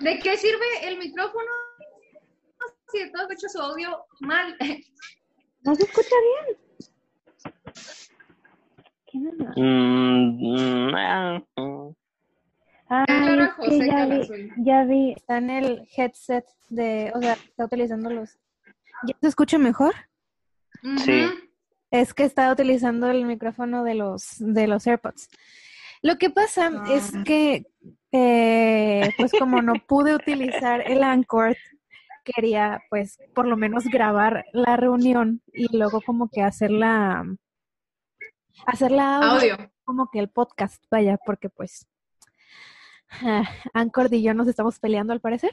¿De qué sirve el micrófono si todo escucha su audio mal? ¿No se escucha bien? ¿Qué nada? Mm, mm, ah, José ya vi, ya vi, está en el headset de, o sea, está utilizando los... ¿Ya se escucha mejor? Sí. Es que está utilizando el micrófono de los, de los AirPods. Lo que pasa Ah. es que, eh, pues como no pude utilizar el Anchor, quería pues por lo menos grabar la reunión y luego como que hacerla, hacerla audio, Audio. como que el podcast, vaya, porque pues ah, Anchor y yo nos estamos peleando al parecer.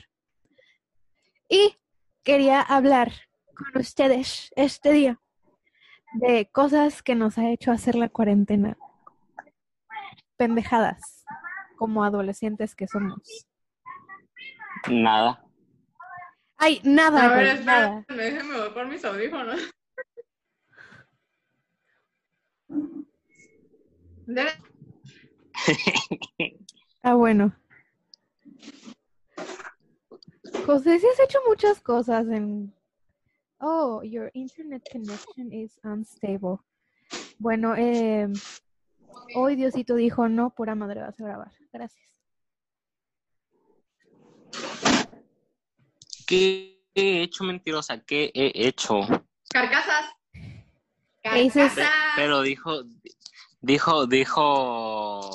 Y quería hablar con ustedes este día de cosas que nos ha hecho hacer la cuarentena. Pendejadas, como adolescentes que somos. Nada. Ay, nada, A ver, güey, nada. déjame voy por mis audífonos. Ah, bueno. José, sí has hecho muchas cosas en... Oh, your internet connection is unstable. Bueno, eh, hoy Diosito dijo, no, pura madre vas a grabar. Gracias. ¿Qué he hecho, mentirosa? ¿Qué he hecho? Carcasas. ¿Qué dices? Pe- Carcasas. Pero dijo, dijo, dijo.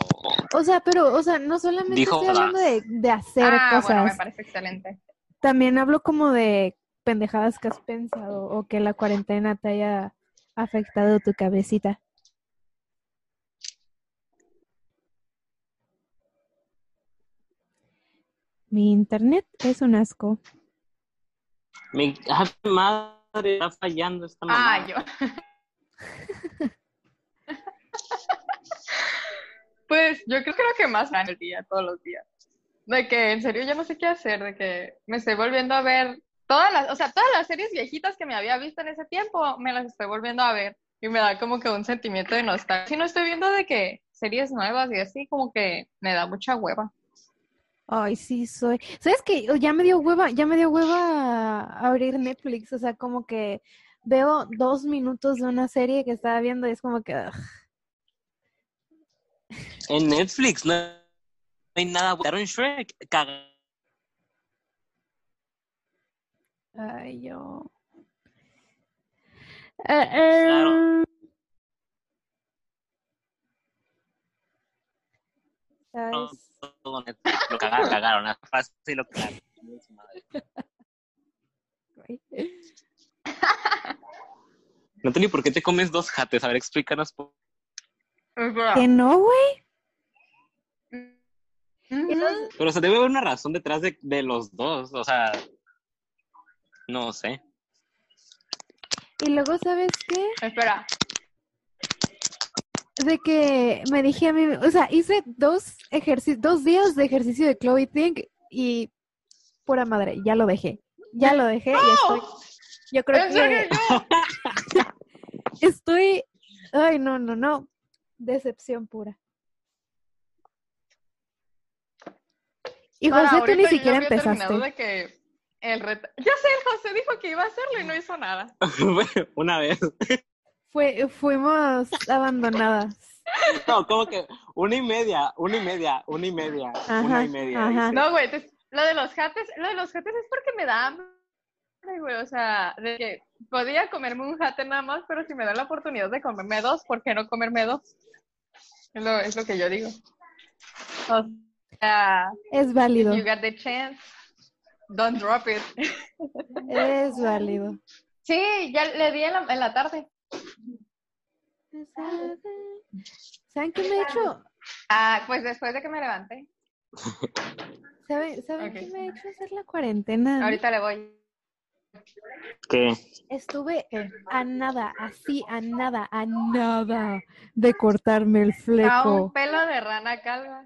O sea, pero, o sea, no solamente Dijo estoy hablando de, de hacer Ah, bueno, me cosas. parece excelente. También hablo como de pendejadas que has pensado o que la cuarentena te haya afectado tu cabecita. Mi internet es un asco. Mi madre está fallando esta. Ah, yo. pues yo creo que lo que más en el día, todos los días. De que en serio yo no sé qué hacer, de que me estoy volviendo a ver todas las, o sea, todas las series viejitas que me había visto en ese tiempo, me las estoy volviendo a ver y me da como que un sentimiento de nostalgia. Si no estoy viendo de que series nuevas y así, como que me da mucha hueva. Ay, sí, soy. ¿Sabes qué? Ya me dio hueva, ya me dio hueva abrir Netflix. O sea, como que veo dos minutos de una serie que estaba viendo y es como que. ugh. En Netflix no hay nada. Quitaron Shrek. Caga- Ay, yo. Claro. ¿sabes? Todo Netflix. Lo cagaron, cagaron. Así fácil lo cagaron. Ni por qué te comes dos jates. A ver, explícanos. por- Que no, güey. Pero o sea, debe haber una razón detrás de, de los dos. O sea, no sé. Y luego, ¿sabes qué? Espera, De que me dije a mí, o sea, hice dos ejercicios, dos días de ejercicio de Chloe Think y pura madre, ya lo dejé. Ya lo dejé y estoy. Yo creo ¿En serio que yo? estoy. Ay, no, no, no. Decepción pura. Y Para José, tú ni yo siquiera había terminado empezaste. de que el reto... Ya sé, José dijo que iba a hacerlo y no hizo nada. una vez. Fue, fuimos abandonadas. No, como que una y media, una y media, una y media, una y media. ajá. No, güey, lo de los jates, lo de los jates es porque me da hambre, güey, o sea, de que podía comerme un jate nada más, pero si me da la oportunidad de comerme dos, ¿por qué no comerme dos? Es lo, es lo que yo digo. O sea, Es válido. you got the chance, don't drop it. Es válido. Sí, ya le di en la, en la tarde. ¿Saben qué me he hecho? Ah, pues después de que me levanté. ¿Saben, ¿saben qué me ha hecho hacer la cuarentena? Ahorita le voy. ¿Qué? Estuve a nada, así, a nada, a nada de cortarme el A un fleco. pelo de rana calva.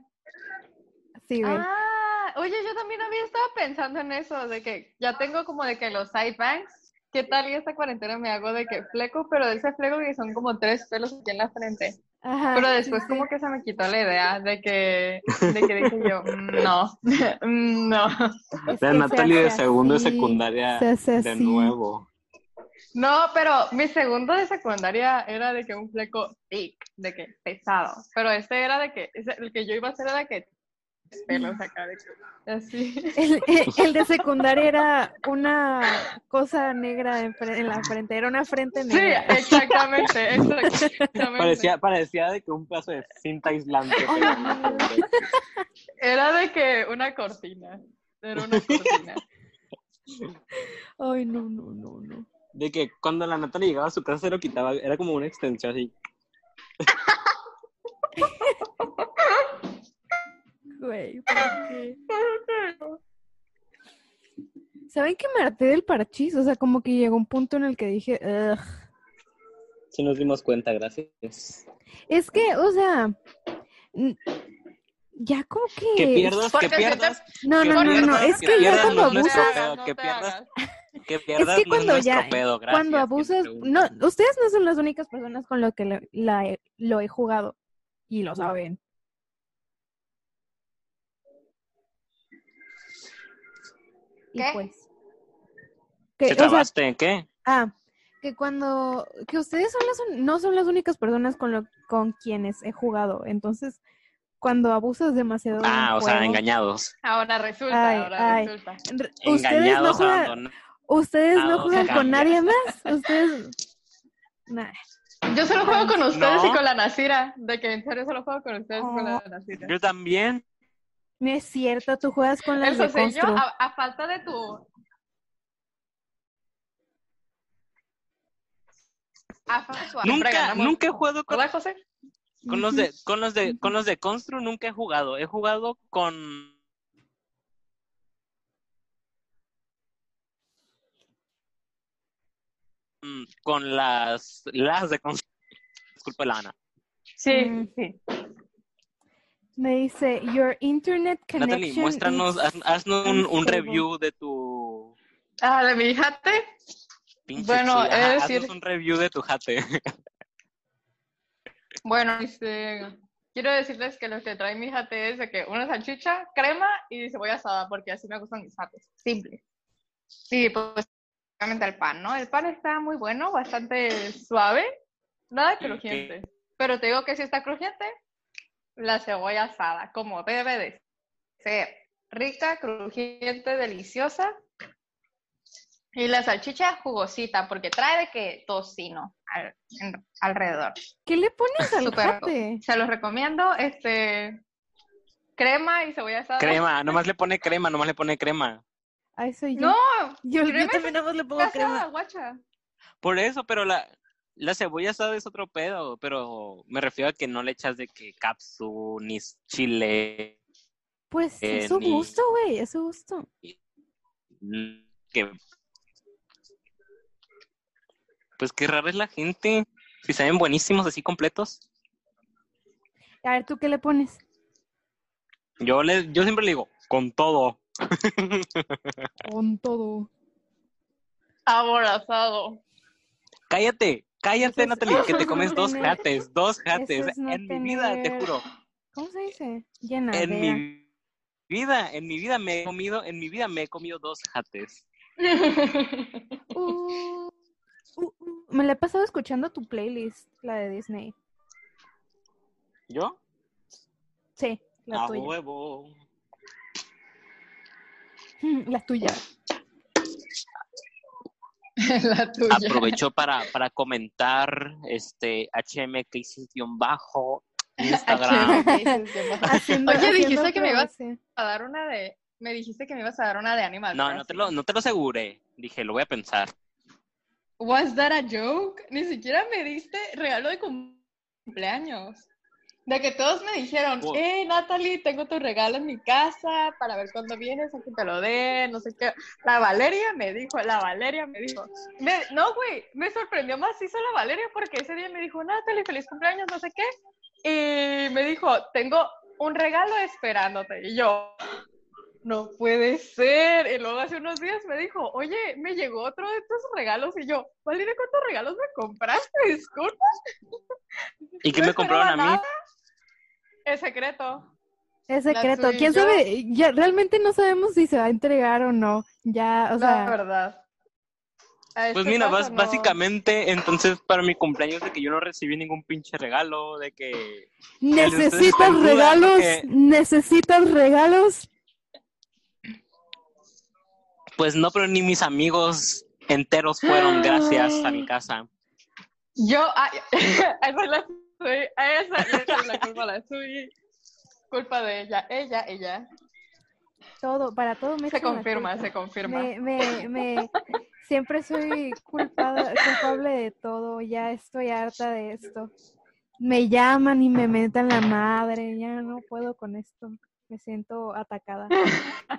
Sí, güey. Ah, oye, yo también había estado pensando en eso, de que ya tengo como de que los side bangs, ¿qué tal y esta cuarentena me hago de que fleco, pero de ese fleco que son como tres pelos aquí en la frente? Ajá, Pero después sí. como que se me quitó la idea de que, de que dije yo, "Mm, no, mm, no. Es que se Natalie de segundo de así, secundaria se hace de así. nuevo. No, pero mi segundo de secundaria era de que un fleco thick, de que pesado. Pero este era de que, ese- el que yo iba a hacer era de que pelos acá, de así. El, el- el de secundaria era una cosa negra en, la frente, era una frente Sí, negra. exactamente, exactamente. Parecía, parecía de que un pedazo de cinta aislante. Era de que una cortina. Era una cortina. Ay, no, no, no, no. De que cuando la Natalie llegaba a su casa se lo quitaba, era como una extensión así. Güey, ¿por qué? ¿Saben que me harté del parchís? O sea, como que llegó un punto en el que dije, "Ugh". Sí nos dimos cuenta, gracias. Es que, o sea, ya como que... Que pierdas, que pierdas, No, que no, no, no, no, pierdas, es que que ya cuando abusas, no que pierdas, hagas. que pierdas es que cuando ya, pedo, gracias. cuando abusas, no, ustedes no son las únicas personas con lo que lo, la he- lo he jugado y lo saben. Y ¿Qué? pues, que, ¿Te o sea, trabaste? ¿Qué? ah, que cuando, que ustedes son las, no son las únicas personas con lo, con quienes he jugado, entonces, cuando abusas demasiado de un Ah, o sea, engañados. Ahora resulta, Ay, ahora ay. resulta. re- ustedes no Engañados, juegan, abandonados. ustedes no juegan con nadie más, ustedes, nah. Yo solo juego con ustedes y con la Nasira. De que en serio solo juego con ustedes y con la Oh. Nasira. Yo también. No es cierto, tú juegas con las Eso de yo, Constru. a, a falta de tu. A falta de tu Nunca, nunca he jugado con, ¿Verdad, José? con los de, con los de, con los de Constru nunca he jugado. He jugado con mm, con las las de Constru. Disculpe la Ana. Sí, Mm. sí. Me dice, your internet connection Natalie, muéstranos, is haz- haznos un, un unstable". review de tu Ah, de mi jate. pinche Bueno, ajá, decir- haznos un review de tu jate. Bueno, este, quiero decirles que lo que trae mi jate es de que una salchicha, crema y cebolla asada, porque así me gustan mis jates. Simple. Y pues, obviamente el pan, ¿no? El pan está muy bueno, bastante suave, nada crujiente. Pero te digo que si está crujiente, la cebolla asada, como debe de ser. Rica, crujiente, deliciosa. Y la salchicha jugosita, porque trae de que tocino al- en- alrededor. ¿Qué le pones al jate? Se los recomiendo, este, crema y cebolla asada. crema, nomás le pone crema, nomás le pone crema. A eso yo. No, yo, yo también nada más le pongo asada, crema. guacha. Por eso, pero la, la cebolla asada es otro pedo, pero me refiero a que no le echas de que capsu ni chile, Pues eh, es su ni- gusto, güey, es su gusto. que pues qué rara es la gente. Si saben buenísimos así completos. A ver, ¿tú qué le pones? Yo le, yo siempre le digo, con todo. Con todo. Aborazado. Cállate, cállate, Natalie, que te comes dos jates, dos jates. no en mi vida, te juro. ¿Cómo se dice? Llenadera. En mi vida, en mi vida me he comido, en mi vida me he comido dos jates. Uh, uh, uh. Me la he pasado escuchando tu playlist, la de Disney. ¿Yo? Sí, la A tuya. huevo. La tuya. La tuya. Aprovecho para, para comentar este HM que bajo Instagram. Haciendo- Oye, dijiste que me ibas a dar una de, me dijiste que me ibas a dar una de Animal No, no te, lo, no te lo aseguré. Dije, lo voy a pensar. Was that a joke? Ni siquiera me diste regalo de cumpleaños. De que todos me dijeron, Oh. eh, Natalie, tengo tu regalo en mi casa para ver cuándo vienes, a que te lo den, no sé qué. La Valeria me dijo, la Valeria me dijo. Me- no, güey, me sorprendió más hizo la Valeria porque ese día me dijo, Natalie, feliz cumpleaños, no sé qué. Y me dijo, tengo un regalo esperándote. Y yo, no puede ser. Y luego hace unos días me dijo, oye, me llegó otro de tus regalos. Y yo, Valeria, ¿cuántos regalos me compraste? Disculpa. ¿Y qué No me compraron a mí? nada. Es secreto. Es La secreto. ¿Quién yo- sabe? Ya realmente no sabemos si se va a entregar o no. Ya, o la sea, verdad. A Pues este mira, no. básicamente, entonces para mi cumpleaños de que yo no recibí ningún pinche regalo, de que necesitas regalos, que- necesitas regalos. pues no, pero ni mis amigos enteros fueron gracias a mi casa. Yo, ah, esa es la A esa le echo la culpa la Sui. Culpa de ella, ella, ella. Todo, para todo me Se confirma, se confirma. Me, me, me, siempre soy culpada, culpable de todo. Ya estoy harta de esto. Me llaman y me mentan la madre. Ya no puedo con esto. Me siento atacada.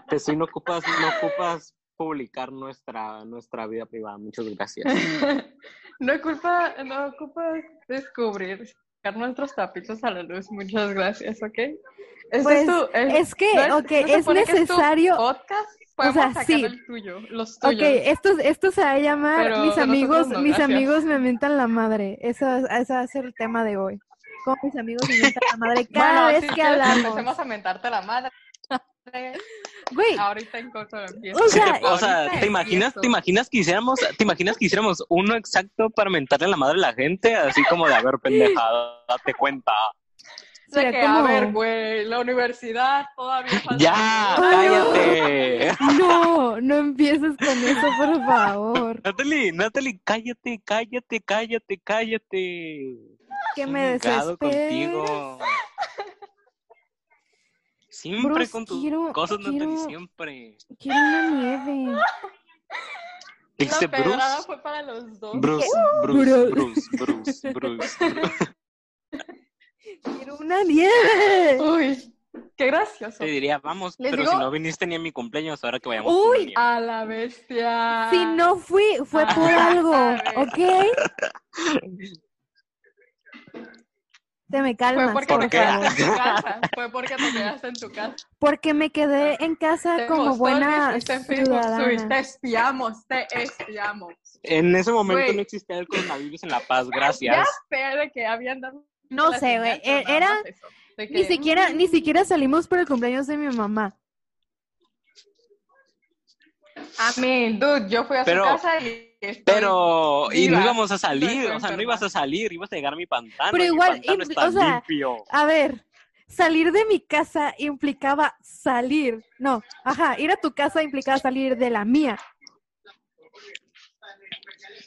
Te soy, no ocupas, no ocupas publicar nuestra, nuestra vida privada. Muchas gracias. No ocupa, no ocupa descubrir, nuestros tapitos a la luz. Muchas gracias, ¿ok? Este Pues, tu- Es que, ¿no ok, es que tu necesario. podcast? Podemos sea, sí. el tuyo, los Ok, tuyos. esto, esto se va a llamar Pero Mis amigos, no, mis amigos me mentan la madre. Eso, ese va a ser el tema de hoy. Cómo mis amigos me mentan la madre cada Bueno, vez si que hablamos. Empecemos a mentarte la madre. Güey, Ahorita en corto empiezo. O sea, o sea, ¿te imaginas, empiezo. te imaginas que hiciéramos, te imaginas que hiciéramos uno exacto para mentarle a la madre a la gente, así como de a ver pendejada, date cuenta. De Será que, como- a ver, güey, la universidad todavía falta. Ya, cállate. no, no empieces con eso, por favor. Natalie, Natalie, cállate, cállate, cállate, cállate. Que me desespera. contigo. Siempre con tus quiero- cosas, Natalie, quiero- siempre. Quiero una nieve. Dijiste La Bruce. fue para los dos. Bruce, Bruce. Bruce, Bruce, Bruce. Quiero una nieve. Uy, qué gracioso. Te diría, vamos, Les pero digo- si no viniste ni a mi cumpleaños, ahora que vayamos. Uy, por. A la bestia. Si no fui, fue por Ah, algo, sabes. ¿ok? Te me Fue calmas, porque por te favor. quedaste en tu casa. Fue porque te quedaste en tu casa. Porque me quedé en casa Te como buena Facebook, ciudadana. Te espiamos, te espiamos. En ese momento no existía el coronavirus en La Paz, Ya gracias. sé de que habían dado. No sé, güey. e- Era ni siquiera, ni siquiera salimos por el cumpleaños de mi mamá. Mean, dude, yo fui a Pero- su casa y. estoy- Pero, y no íbamos a salir, o sea, no enferma. ibas a salir, ibas a llegar a mi pantano. Pero y mi igual, pantano impl- está o sea, limpio. A ver, salir de mi casa implicaba salir. No, ajá, ir a tu casa implicaba salir de la mía.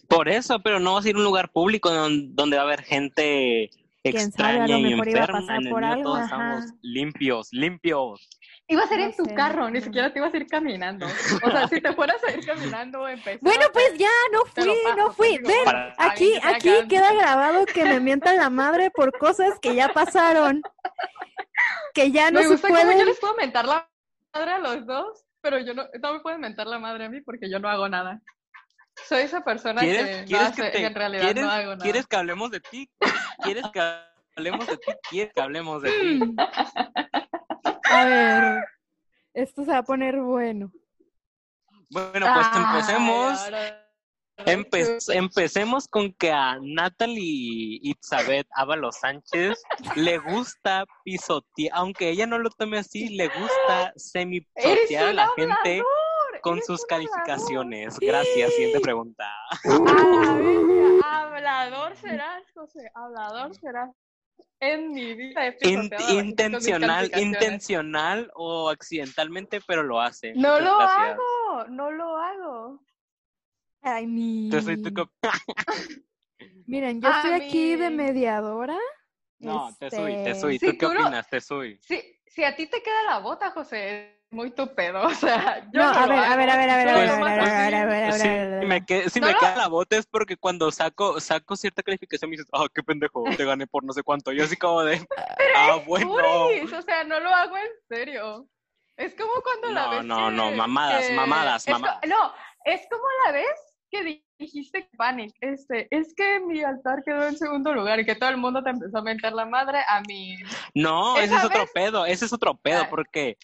Por eso, pero no vas a ir a un lugar público don- donde va a haber gente Quién sabe, a extraña lo y mejor iba a enferma. pasar En el por algo, todos ajá. estamos limpios, limpios. Iba a ser No en tu sé, carro, ni siquiera te ibas a ir caminando. O sea, si te fueras a ir caminando, empecé. Bueno, pues ya, no fui, paso, no fui. Ven, Para- aquí, aquí queda grabado que me mientan la madre por cosas que ya pasaron. Que ya no me se gusta cómo yo pueden. les puedo mentar la madre a los dos, pero yo no, no me pueden mentar la madre a mí porque yo no hago nada. Soy esa persona ¿Quieres, que, no hace- que te, en realidad ¿quieres, no hago nada. ¿Quieres que hablemos de ti? ¿Quieres que hablemos de ti? ¿Quieres que hablemos de ti? A ver, esto se va a poner bueno. Bueno, pues empecemos. Empe- empecemos con que a Natalie Itzabeth Ábalos Sánchez le gusta pisotear, aunque ella no lo tome así, le gusta semi-pisotear a la gente con sus calificaciones. Gracias, siguiente pregunta. bestia, hablador serás, José, hablador serás. En mi vida he In- intencional, intencional o accidentalmente, pero lo hace. No lo hago, no lo hago. Ay, mi. Entonces, ¿tú qué- Miren, yo estoy aquí de mediadora. No, te soy, te Este, soy. ¿Tú qué opinas? Te soy. Si, si a ti te queda la bota, José, muy tu pedo. O sea, yo No, no, a ver, a ver, a ver, a ver, a ver, a ver, a ver, a ver, a ver, Si me, que- si No, me no. queda la bota es porque cuando saco saco cierta calificación me dices, ah, qué pendejo, te gané por no sé cuánto. Yo así como de, ah, bueno. Puris, o sea, no lo hago en serio. Es como cuando la No, vez no, que- no, mamadas, que- mamadas, es mamadas. no, es como la vez que di- dijiste Panic, este, es que mi altar quedó en segundo lugar y que todo el mundo te empezó a mentar la madre a mí. No, ese es otro vez- pedo, ese es otro pedo, porque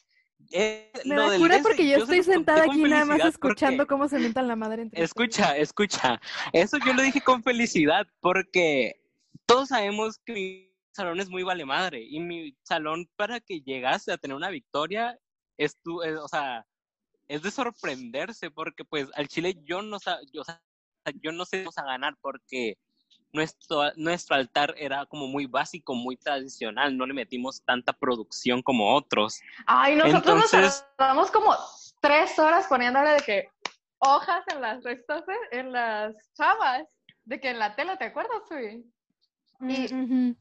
eh, Me lo da cura porque yo estoy sentada aquí nada más escuchando cómo se mentan la madre entre ustedes. Escucha, escucha. Eso yo lo dije con felicidad porque todos sabemos que mi salón es muy vale madre y mi salón para que llegase a tener una victoria es tu, es- o sea, es de sorprenderse porque pues al Chile yo no yo, o sea, yo no sé vamos a ganar porque nuestro nuestro altar era como muy básico, muy tradicional, no le metimos tanta producción como otros. Ay, nosotros Entonces- nos tardamos como tres horas poniéndole de que hojas en las restas, de- en las chavas, de que en la tela, ¿te acuerdas, Sui? y- Mm.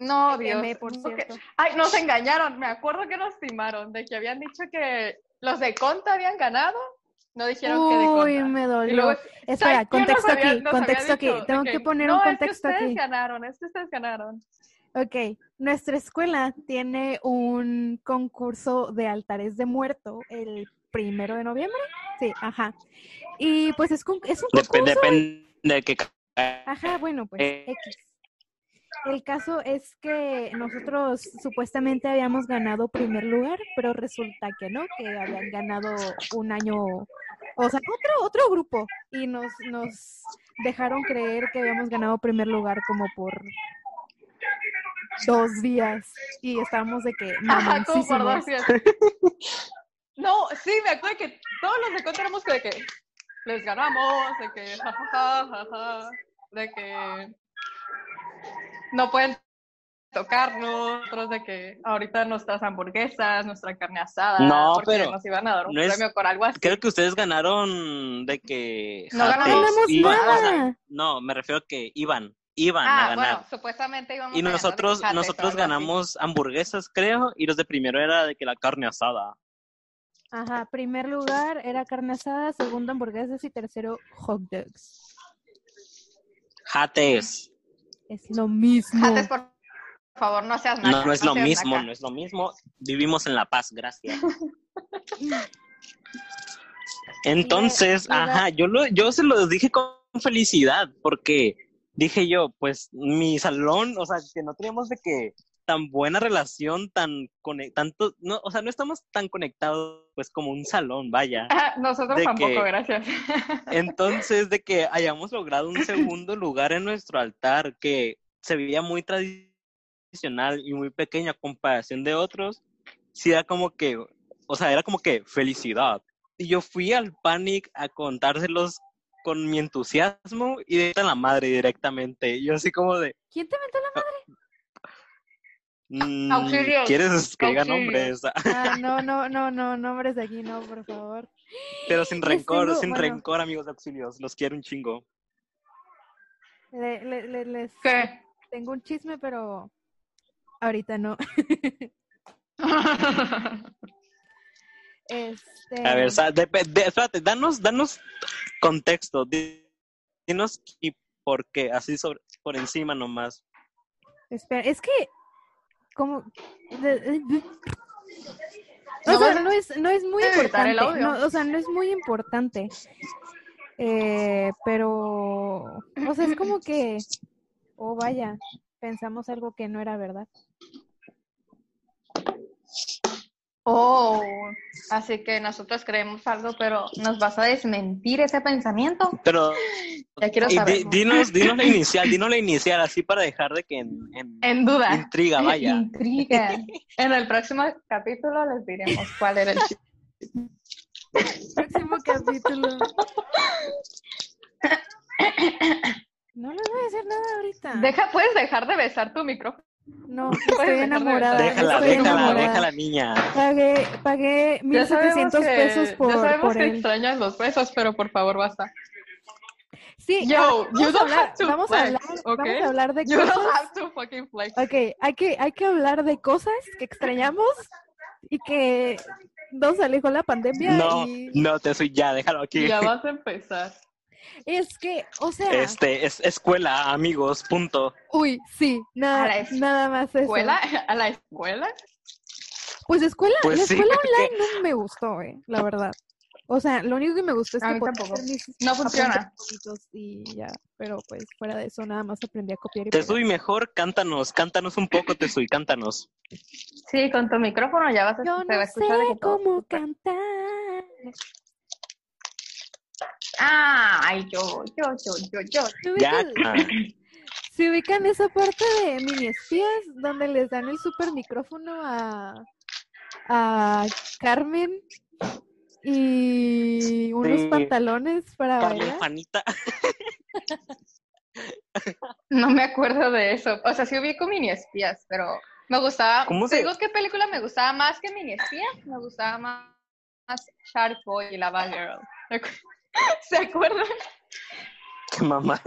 No, Dios. por no, que- cierto. Ay, nos engañaron. Me acuerdo que nos timaron de que habían dicho que los de Conta habían ganado. No dijeron que de Uy, me dolió. luego, Espera, ¿sabes quién nos contexto había- aquí, contexto aquí. dicho? Tengo que poner un no, contexto es que ustedes aquí. ganaron, es que ustedes ganaron. Ok, nuestra escuela tiene un concurso de altares de muerto el primero de noviembre. Sí, ajá. Y pues es, es un Dep- concurso. depende de qué Ajá, bueno, pues Eh. X. El caso es que nosotros supuestamente habíamos ganado primer lugar, pero resulta que no, que habían ganado un año, o sea, otro, otro grupo, y nos, nos dejaron creer que habíamos ganado primer lugar como por dos días, y estábamos de que Ajá, como por dos días. No, sí, me acuerdo que todos los de Conta éramos que de que les ganamos, de que jajaja, jaja, de que no pueden tocarnos, otros de que ahorita nuestras hamburguesas, nuestra carne asada, No, porque pero nos iban a dar un no es- premio por algo así. Creo que ustedes ganaron de que No Jates ganamos iban, o sea, nada. no, me refiero a que iban, iban a ah, ganar. bueno, supuestamente íbamos y a ganar nosotros, Jates nosotros así. ganamos hamburguesas, creo, y los de primero era de que la carne asada. Ajá, primer lugar era carne asada, segundo hamburguesas y tercero hot dogs. Jates. Es lo mismo. Jates, por favor, no seas naca, No, no es lo mismo, naca. no es lo mismo. Vivimos en La Paz, gracias. Entonces, ajá, yo lo, yo se los dije con felicidad, porque dije yo, pues mi salón, o sea, que no teníamos de que tan buena relación, tan tanto, no, o sea, no estamos tan conectados, pues como un salón, vaya. Ah, Nosotros tampoco, que- gracias. Entonces, de que hayamos logrado un segundo lugar en nuestro altar, que se veía muy tradicional y muy pequeña a comparación de otros, sí era como que, o sea, era como que felicidad. Y yo fui al Panic a contárselos con mi entusiasmo y de la madre directamente. Yo así como de, ¿Quién te la mm, Auxilio, ¿quieres que diga nombres? Ah, no, no, no, no, nombres de aquí, no, por favor. Pero sin rencor, tengo- sin bueno. rencor, amigos de auxilios. Los quiero un chingo. Le- le- le- les ¿Qué? tengo un chisme, pero ahorita no. Este, A ver, depe- de- espérate, danos, danos contexto. di- Dinos y por qué, así sobre, por encima nomás. espera, es que como o No sea, no es, no es muy importante, no, o sea, no es muy importante, eh, pero, o sea, es como que, oh vaya, pensamos algo que no era verdad. Oh, así que nosotros creemos algo, pero ¿nos vas a desmentir ese pensamiento? Pero Ya quiero saber. di- dinos, dinos la inicial, dinos la inicial, así para dejar de que en, en En duda. intriga vaya. Intriga. En el próximo capítulo les diremos cuál era el. Próximo capítulo. No les voy a decir nada ahorita. Deja, puedes dejar de besar tu micrófono. No, estoy enamorada. Déjala, estoy déjala, enamorada. déjala, niña. Pagué, pagué Ya sabemos 1.700 que, pesos ya por, sabemos por que él. extrañas los besos, pero por favor basta. Sí, Yo, ah, vamos, a don't hablar, vamos, a hablar, ¿ok? vamos a hablar de You don't cosas. have to fucking flex. Ok, hay que, hay que hablar de cosas que extrañamos y que nos alejó la pandemia. No, y no, te soy ya, déjalo aquí. Ya vas a empezar. Es que, o sea, Este, es escuela, amigos, punto. uy, sí, A nada, la es- nada más eso. ¿Escuela? ¿A la escuela? Pues escuela, Pues la sí, escuela online no me gustó, eh, la verdad. O sea, lo único que me gustó es A que podía mis No funciona. y ya, pero pues fuera de eso nada más aprendí a copiar y Te pegar. soy mejor, cántanos, cántanos un poco, te soy, cántanos. Sí, con tu micrófono ya vas a, Yo se va a no sé escuchar de que todo. cómo cantar. Ay, yo, yo, yo, yo, yo. ¿Se ubican, ah, se ubican esa parte de mini espías donde les dan el super micrófono a, a Carmen y unos Sí. pantalones para Carmen bailar? Juanita. No me acuerdo de eso. O sea, sí ubico mini espías, pero me gustaba. ¿Cómo ¿Te se- digo qué película me gustaba más que mini espías? Me gustaba más, más Shark Boy y Lava Girl. ¿Se acuerdan? Qué mamá.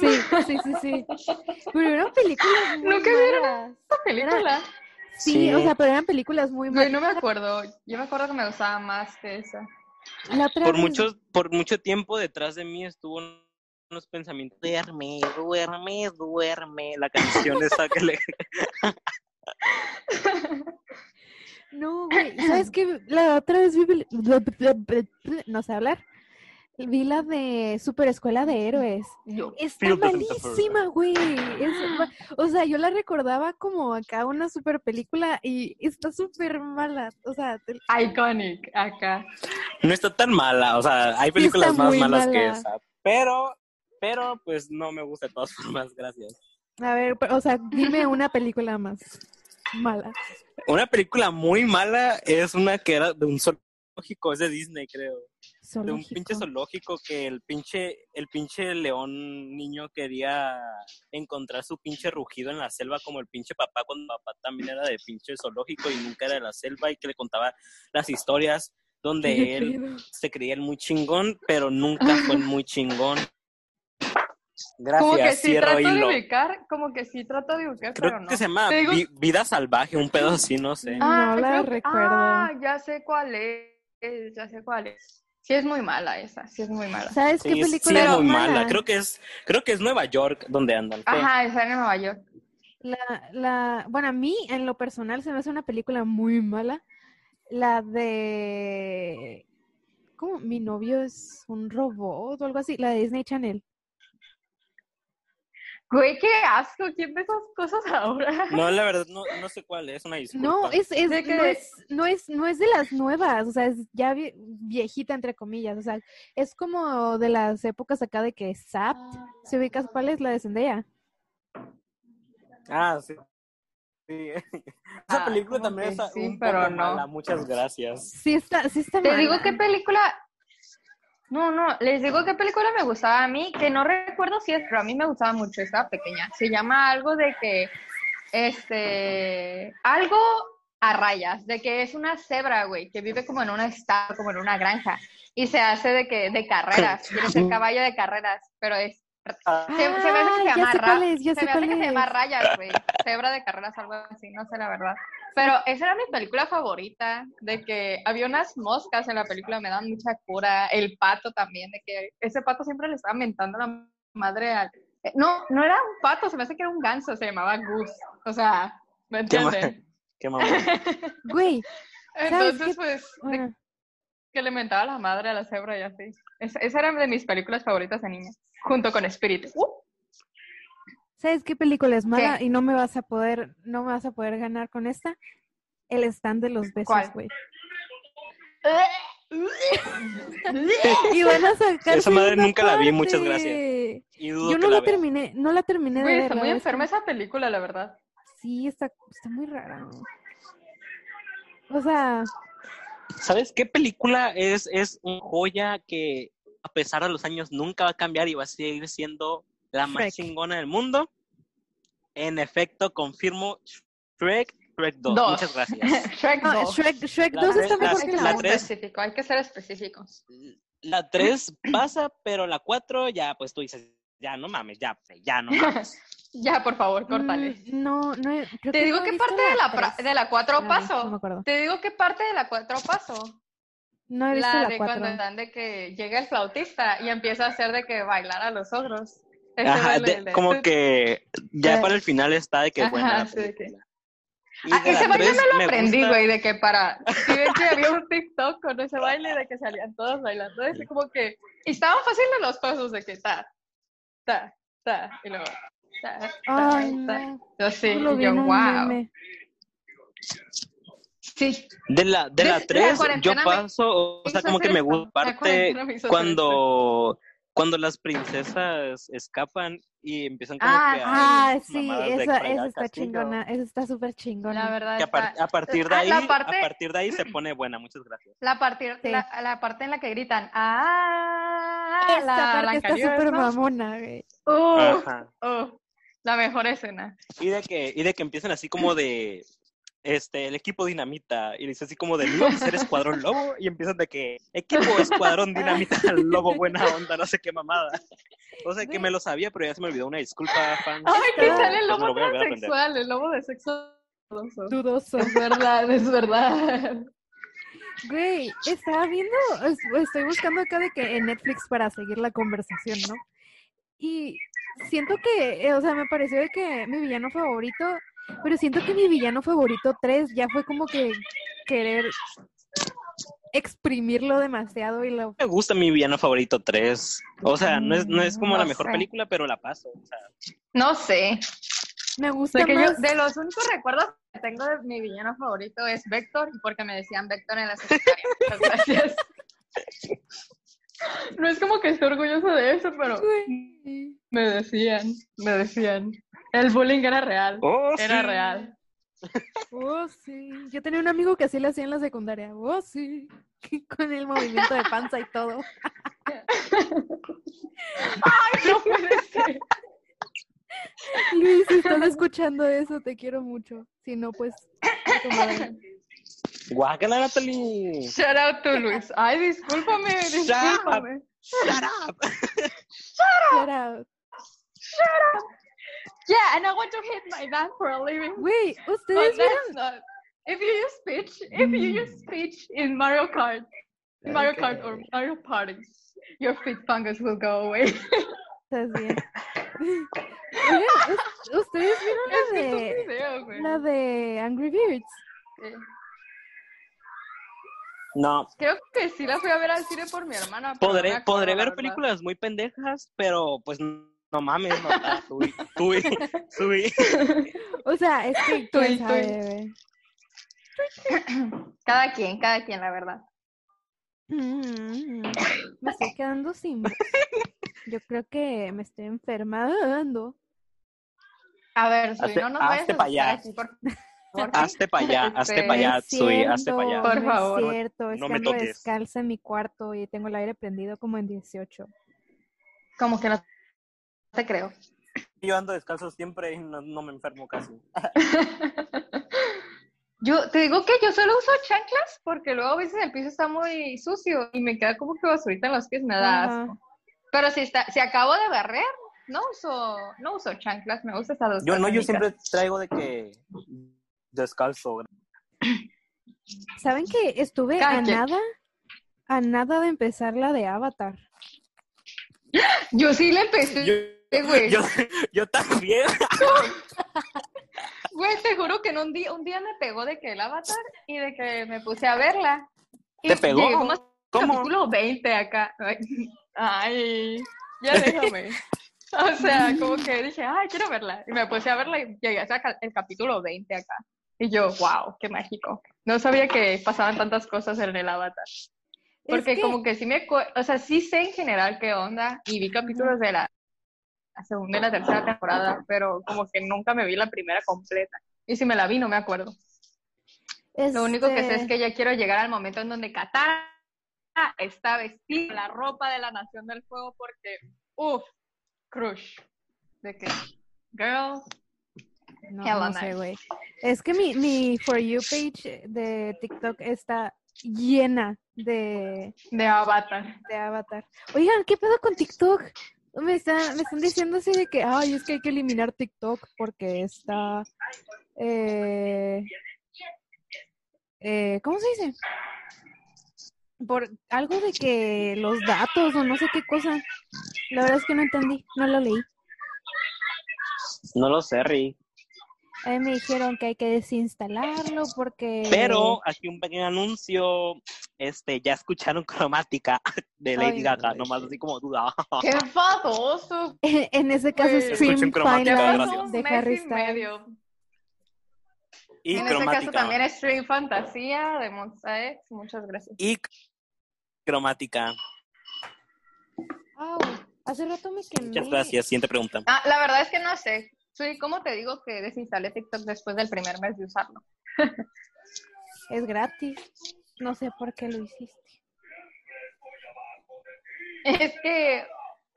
Sí, sí, sí, sí. Pero eran películas muy ¿Nunca vieron malas. esa película? Sí, Sí. o sea, pero eran películas muy malas. no me acuerdo. Yo me acuerdo que me gustaba más que esa. La otra Por vez- mucho, por mucho tiempo detrás de mí estuvo unos pensamientos. Duerme, duerme, duerme. La canción esa que le. No, güey, ¿sabes qué? La otra vez vi, no sé hablar, vi la de Super Escuela de Héroes. Yo. Está malísima, güey. O sea, yo la recordaba como acá una super película y está súper mala. O sea, te- Iconic, acá. No está tan mala. O sea, hay películas está más malas que esa. Pero, pero, pues no me gusta de todas formas. Gracias. a ver, o sea, dime una película más mala. Una película muy mala es una que era de un zoológico, es de Disney, creo. De un pinche zoológico que el pinche, el pinche león niño quería encontrar su pinche rugido en la selva como el pinche papá cuando papá también era de pinche zoológico y nunca era de la selva y que le contaba las historias donde ¿Qué él se creía el muy chingón, pero nunca fue el muy chingón. Como que Gracias, sí cierro trato de ubicar, como que sí trato de ubicar, Creo pero no. que se llama Te digo- Vi- Vida Salvaje, un pedo así, no sé. No la creo que- recuerdo. Ah, ya sé cuál es, ya sé cuál es. Sí es muy mala esa, sí es muy mala. ¿Sabes qué Sí, sí película es era muy mala. mala? Creo que es, creo que es Nueva York donde andan. ¿qué? Ajá, esa en Nueva York. La, la, bueno, a mí en lo personal se me hace una película muy mala. La de, ¿cómo? Mi novio es un robot o algo así. La de Disney Channel. Güey, qué asco, ¿quién ve esas cosas ahora? No, la verdad, no, no sé cuál es, una disculpa. No, es, es, ¿De no es, no es, no es de las nuevas, o sea, es ya vie- viejita entre comillas, o sea, es como de las épocas acá de que Zapped, ¿se ubicas cuál es la de Zendaya? Ah, sí. Sí. Esa Ah, película también está sí, un pero poco no. mala, muchas gracias. Sí está, sí está Te digo qué película. No, no, les digo qué película me gustaba a mí, que no recuerdo si es, pero a mí me gustaba mucho, estaba pequeña. Se llama algo de que, este, algo a rayas, de que es una cebra, güey, que vive como en un estado, como en una granja, y se hace de que, de carreras, quiere ser caballo de carreras, pero es, Ah, se, se me hace que Ah, se llama es, me hace que se llama es. rayas, güey, cebra de carreras, algo así, no sé la verdad. Pero esa era mi película favorita, de que había unas moscas en la película, me dan mucha cura, el pato también, de que ese pato siempre le estaba mentando a la madre al... eh, No, no era un pato, se me hace que era un ganso, se llamaba Gus, o sea, ¿me entienden? qué mamón. Güey, ¿Sabes Entonces, qué? pues, de bueno, que le mentaba a la madre a la cebra y así. Esa, esa era de mis películas favoritas de niña, junto con Spirit. Uh, ¿sabes qué película es mala y no me vas a poder, no me vas a poder ganar con esta? El stand de los besos, güey. Y van a sacar Esa madre nunca la vi, muchas parte. gracias. Y dudo Yo que no la la terminé, no la terminé de Güey, ver. está muy enferma esa película, la verdad. Sí, está, está muy rara. O sea, ¿Sabes qué película es, es una joya que a pesar de los años nunca va a cambiar y va a seguir siendo la más Shrek. chingona del mundo? En efecto, confirmo Shrek, Shrek 2. Dos. Muchas gracias. Shrek no, 2. Shrek, Shrek La 2 tres- está la- mejor Hay que que la la ser uno. tres- específico, hay que ser específicos. La 3 pasa, pero la 4 ya, pues tú dices, ya no mames, ya, ya no mames. Ya, por favor, córtale. Mm, no, no, he- creo Te que digo no visto parte de la, de la 4 Ah, No me paso. acuerdo. Te digo qué parte de la 4 paso. No he visto La la de 4. cuando están de que llega el flautista y empieza a hacer de que bailar a los ogros. Ajá, de- como que ya Eh. para el final está de que Ajá, buena la sí, de que- película. Y Ah, ese baile me lo me aprendí, gusta- güey, de que para... Si ven que había un TikTok con ese baile de que salían todos bailando, es como que... Y estaban fáciles los pasos de que ta, ta, ta, y luego ta, ta, Ay, ta. no. Yo sí, yo, wow. meme. Sí, De la, de De- la de la 3, yo paso, o sea, como que me gusta parte cuando, cuando las princesas escapan y empiezan como Ah, que a Ah, sí, esa, esa está castillo. chingona, esa está súper la chingona. verdad Que a, par- está- a partir de Ah, ahí, la parte- a partir de ahí se pone buena, muchas gracias. La, partir, Sí. la, la parte en la que gritan, ¡ah! Esta la parte está súper ¿no? mamona, güey. Uh, Ajá. uh, la mejor escena. Y de que, y de que empiezan así como de este, el equipo dinamita, y dice así como de a ser escuadrón lobo, y empiezan de que equipo escuadrón dinamita, lobo buena onda, no sé qué mamada. O sea que me lo sabía, pero ya se me olvidó una disculpa, fans. Ay, que sale el lobo transexual, el lobo de sexo dudoso. Dudoso. Es verdad, es verdad. Güey, estaba viendo, es- estoy buscando acá de que en Netflix para seguir la conversación, ¿no? Y siento que, eh, o sea, me pareció de que mi villano favorito, pero siento que mi villano favorito 3 ya fue como que querer exprimirlo demasiado y lo... Me gusta mi villano favorito 3. O sea, no es, no es como la mejor sé. película, pero la paso. O sea, No sé. Me gusta De, que yo, más... de los únicos recuerdos que tengo de mi villano favorito es Vector, y porque me decían Vector en la secundaria. Muchas gracias. No es como que esté orgulloso de eso, pero me decían, me decían. El bullying era real. oh, Era sí. real. Oh, sí. Yo tenía un amigo que así lo hacía en la secundaria. Oh, sí. Con el movimiento de panza y todo. No puede ser. Luis, si estás escuchando eso, te quiero mucho. Si no, pues... a tu madre. Guácala, Natalie. Shout out to Luis. Ay, discúlpame, discúlpame. Shut up. Shout out. Shut up. Yeah, and I want to hit my dad for a living. Güey, But ustedes vieron... that's not. If you use speech, if you use speech in Mario Kart, Mario Kart or Mario Party, your feet fungus will go away. Estás bien. Oigan, ¿us- ¿ustedes vieron es la que es un de, la de Angry Birds? No, Creo que sí la fui a ver al cine por mi hermana. no podré, podré ver verdad. películas muy pendejas, pero pues no mames, no, ah, subí, subí, subí. O sea, es que quién sabe. Cada quien, cada quien, la verdad. Mm, Me estoy quedando sin. Yo creo que me estoy enfermando. A ver, Sui, no nos vayas a allá. por favor. Hazte para allá, hazte para allá, Tsui, hazte para allá. Por no es favor. cierto, es No que me ando toques. descalza en mi cuarto y tengo el aire prendido como en 18. Como que no te creo. Yo ando descalzo siempre y no, no me enfermo casi. Yo te digo que yo solo uso chanclas porque luego a veces el piso está muy sucio y me queda como que basurita en los pies, me da Ajá. asco. Pero si está, si acabo de barrer, no uso, no uso chanclas, me gusta esas dos Yo no, yo siempre traigo de que descalzo. ¿Saben que estuve Cada a quien. nada, a nada de empezar la de Avatar? Yo sí le empecé, Yo, güey. yo, yo también. Güey, te juro que en un día, un día me pegó de que el avatar y de que me puse a verla. Y ¿Te pegó? llegué como a ¿Cómo? capítulo 20 acá. Ay, ya déjame. O sea, como que dije, ay, quiero verla. Y me puse a verla y llegué hasta el capítulo 20 acá. Y yo, wow, qué mágico. No sabía que pasaban tantas cosas en el avatar. Porque que- como que sí me, o sea, sí sé en general qué onda y vi capítulos de la, la segunda y la tercera temporada, pero como que nunca me vi la primera completa. Y si me la vi, no me acuerdo. Lo único que sé es Este, que ya quiero llegar al momento en donde Katara está vestida con la ropa de la Nación del Fuego porque, uff, crush. De que, girl, No, Hella no sé, güey. Es que mi, mi For You page de TikTok está llena de, de Avatar. de Avatar. Oigan, ¿qué pedo con TikTok? Me están, me están diciendo así de que, ay, es que hay que eliminar TikTok porque está... Eh, eh, ¿Cómo se dice? Por algo de que los datos o no sé qué cosa. La verdad es que no entendí, no lo leí. No lo sé, Ri. A mí me dijeron que hay que desinstalarlo porque... Pero aquí un pequeño anuncio, este, ya escucharon Cromática de Lady Ay, Gaga, no, nomás así como duda. ¡Qué enfadoso! En ese caso, Pues, cromática, Final gracias. un de Harry Styles. Y en ese caso Cromática. también Stream Fantasía de Monsta X. Muchas gracias. Y Cromática. Au, hace rato me quemé. Muchas gracias. Siguiente pregunta. Ah, la verdad es que no sé. Sí, ¿cómo te digo que desinstalé TikTok después del primer mes de usarlo? Es gratis. No sé por qué lo hiciste. Es que,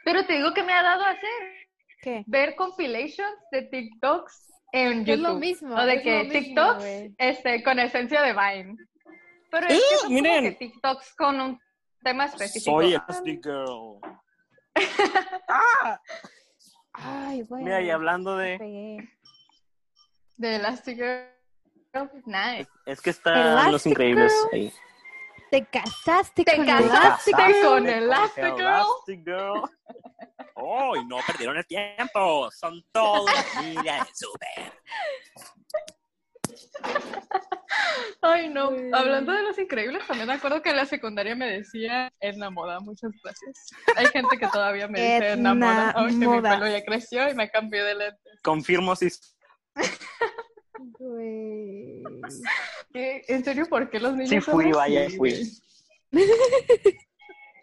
pero te digo que me ha dado a hacer ¿Qué? ver compilations de TikToks en YouTube. Es lo mismo. O de es que mismo, TikToks este, con esencia de Vine. Pero es ¡Eh! que son como miren! que TikToks con un tema específico. Soy Elastic Girl. Ay, güey. Mira, y hablando de. De Elastigirl. Nice. Es que están los increíbles ahí. Te casaste Te con casaste Elastigirl. con Elastigirl. Elastigirl. ¡Oh! y no perdieron el tiempo. Son todos familia de super. Ay, no. Hablando de los increíbles, también me acuerdo que en la secundaria me decía Edna Moda. Muchas gracias. Hay gente que todavía me dice Edna Moda, aunque mi pelo ya creció y me cambié de lentes. Confirmo si. Güey. ¿En serio por qué los niños Sí fui, vaya, fui.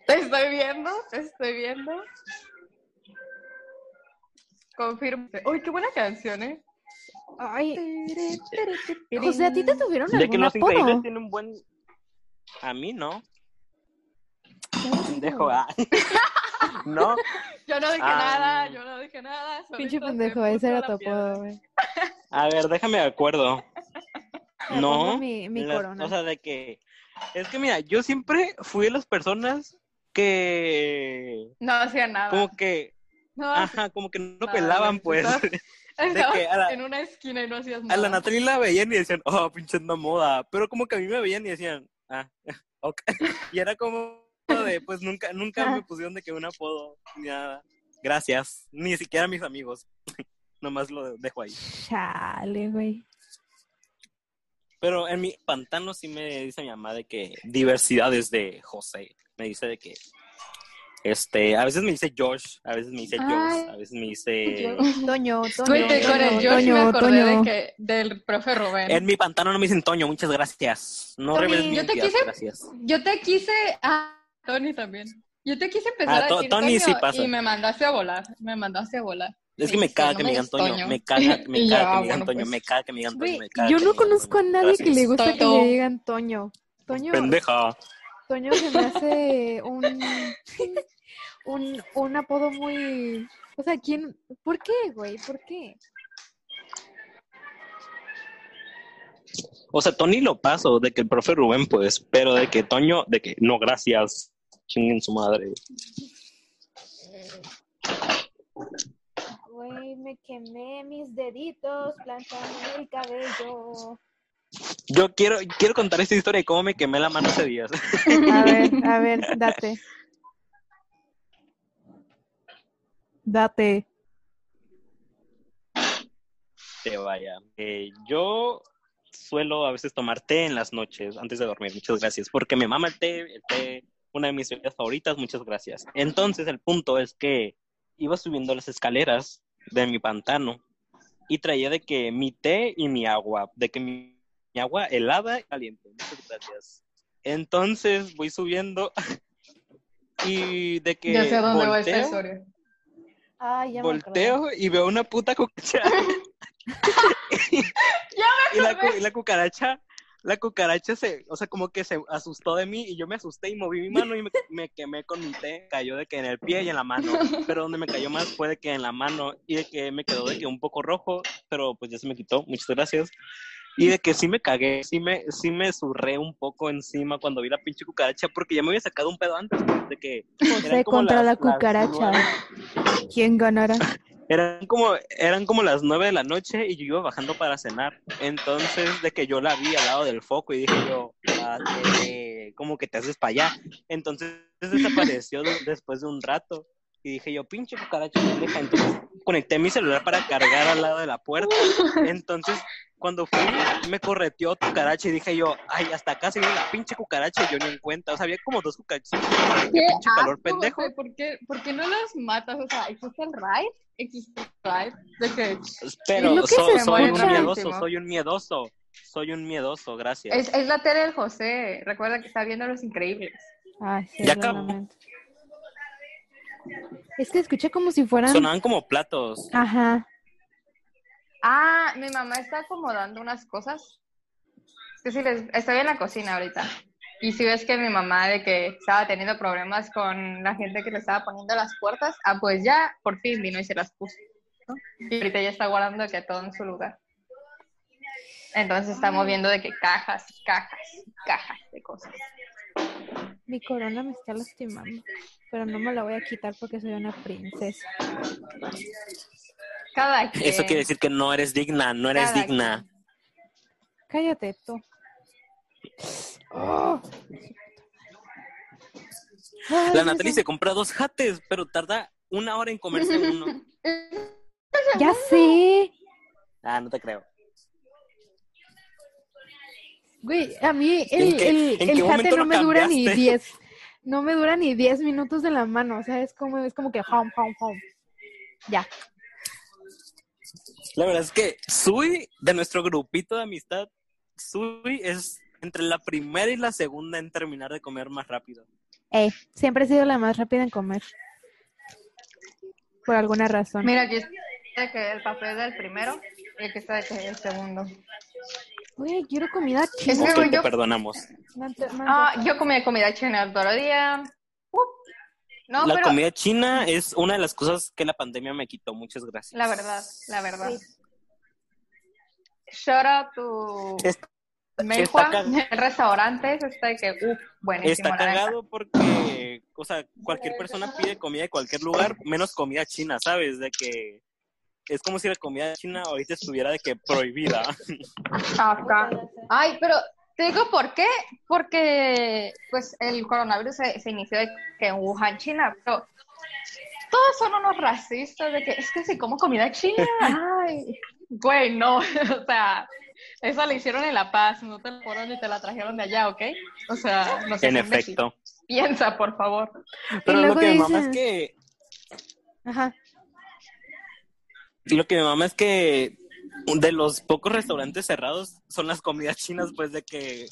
Te estoy viendo, te estoy viendo. Confirmo. Uy, qué buena canción, ¿eh? Ay, José, ¿a ti te tuvieron De que algún los increíbles apodo? tienen un buen. A mí no. Qué Dejo, aburrido. ah. no. Yo no dije Ah. nada, yo no dije nada. Pinche pendejo, se ese era tu apodo, güey. A ver, déjame de acuerdo. No. Mi, mi Las- corona. O sea, de que. Es que mira, yo siempre fui de las personas que. No hacía nada. Como que. no Ajá, como que no nada, pelaban, pues. Estabas- a la- en una esquina y no hacías A nada. la Natalie la veían y decían, oh, pinche Edna moda. Pero como que a mí me veían y decían, ah, ok. Y era como de, pues nunca, nunca me pusieron de que un apodo ni nada. Gracias. Ni siquiera mis amigos. Nomás lo dejo ahí. Chale, güey. Pero en mi pantano sí me dice mi mamá de que diversidades de José. Me dice de que, este, a veces me dice Josh, a veces me dice. Josh, a veces me dice... Toño, Toño. Toño, Josh me Toño, acordé Toño. de que, del profe Rubén. En mi pantano no me dicen Toño, muchas gracias. No Tony, reveles mi yo te quise- gracias. Yo te quise. Ah, Tony también. Yo te quise empezar Ah, a To- decir Tony sí pasa. y me mandaste a volar. Me mandaste a volar. Es que me sí, caga que me me digan Toño, me caga, me caga que me digan Toño, me caga que me digan Toño, me yo no me conozco a nadie que le guste que le digan Toño. Toño, Pendeja. Toño se me hace un, un, un apodo muy... O sea, ¿quién? ¿Por qué, güey? ¿Por qué? O sea, Tony lo paso, de que el profe Rubén, pues, pero de que Toño, de que no, gracias, chinguen su madre. Güey, me quemé mis deditos planchando el cabello. Yo quiero, quiero contar esta historia de cómo me quemé la mano hace días. A ver, a ver, date. Date. Te vaya. Eh, yo suelo a veces tomar té en las noches antes de dormir. Muchas gracias. Porque me mama el té, el té, una de mis bebidas favoritas. Muchas gracias. Entonces, el punto es que iba subiendo las escaleras de mi pantano y traía de que mi té y mi agua, de que mi, mi agua helada y caliente. Muchas gracias. Entonces voy subiendo y de que Ya sé dónde va esta historia. Ya me volteo y veo una puta cucaracha. y, la, cu- y la cucaracha, la cucaracha se, o sea, como que se asustó de mí y yo me asusté y moví mi mano y me, me quemé con mi té. Cayó de que en el pie y en la mano, pero donde me cayó más fue de que en la mano y de que me quedó de que un poco rojo, pero pues ya se me quitó. Muchas gracias. Y de que sí me cagué, sí me, sí me zurré un poco encima cuando vi la pinche cucaracha, porque ya me había sacado un pedo antes, pues, de que José contra las- la cucaracha. ¿Quién ganará? eran como, eran como las nueve de la noche y yo iba bajando para cenar. Entonces, de que yo la vi al lado del foco y dije yo, ah, como que te haces para allá. Entonces desapareció de- después de un rato. Y dije yo, pinche cucaracha pendeja. Entonces conecté mi celular para cargar al lado de la puerta. Entonces, cuando fui, me correteó tu cucaracha y dije yo, ay, hasta acá se viene la pinche cucaracha y yo ni en cuenta. O sea, había como dos cucarachas. ¿Qué pinche calor pendejo. ¿Por qué, por qué no las matas? O sea, ¿existe el raid? ¿Existe el raid? De que Pero Es lo que so- se soy un miedoso, soy un miedoso. Soy un miedoso, gracias. es, es la tele del José. Recuerda que está viendo Los Increíbles. Ay, sí, Ya acabó. Es que escuché como si fueran. Sonaban como platos. Ajá. Ah, mi mamá está acomodando unas cosas. Que si les, estoy en la cocina ahorita. Y si ves que mi mamá de que estaba teniendo problemas con la gente que le estaba poniendo las puertas, ah, pues ya por fin vino y se las puso. ¿no? Y ahorita ya está guardando que todo en su lugar. Entonces está moviendo de que cajas, cajas, cajas de cosas. Mi corona me está lastimando. Pero no me la voy a quitar porque soy una princesa. Cada quien. Eso quiere decir que no eres digna, no eres Cada digna. Cállate tú. Oh. Ay, La Natalie se compra dos jates, pero tarda una hora en comerse uno. Ya sé. Ah, no te creo. Güey, a mí el, ¿En qué- el, el jate no me dura ni cambiaste? 10. No me dura ni 10 minutos de la mano. O sea, es como, es como que home, home, home. Ya. La verdad es que Sui, de nuestro grupito de amistad, Sui es entre la primera y la segunda en terminar de comer más rápido. Eh, siempre he sido la más rápida en comer. Por alguna razón. Mira, aquí está de que el papel del primero y aquí está el segundo. Güey, quiero comida Es china. que, Ok, güey, te yo- perdonamos. Ah, yo comí comida china el otro día. Uh. No, la pero comida china es una de las cosas que la pandemia me quitó. Muchas gracias. la verdad, la verdad. Sí. Shout out to Está, Meihua, está cag- el restaurante, eso está de que, uh, buenísimo. está cagado porque, o sea, cualquier persona pide comida de cualquier lugar, menos comida china, ¿sabes? De que es como si la comida china ahorita estuviera de que prohibida. Acá. Ay, pero te digo por qué, porque pues el coronavirus se, se inició de que en Wuhan, China, pero todos son unos racistas de que es que si como comida china, ay, güey, no, o sea, esa la hicieron en La Paz, no te la fueron ni te la trajeron de allá, ¿ok? O sea, no sé. en efecto. Piensa, por favor. Pero lo luego que me mama es que Ajá. Lo que me mama es que de los pocos restaurantes cerrados son las comidas chinas, pues de que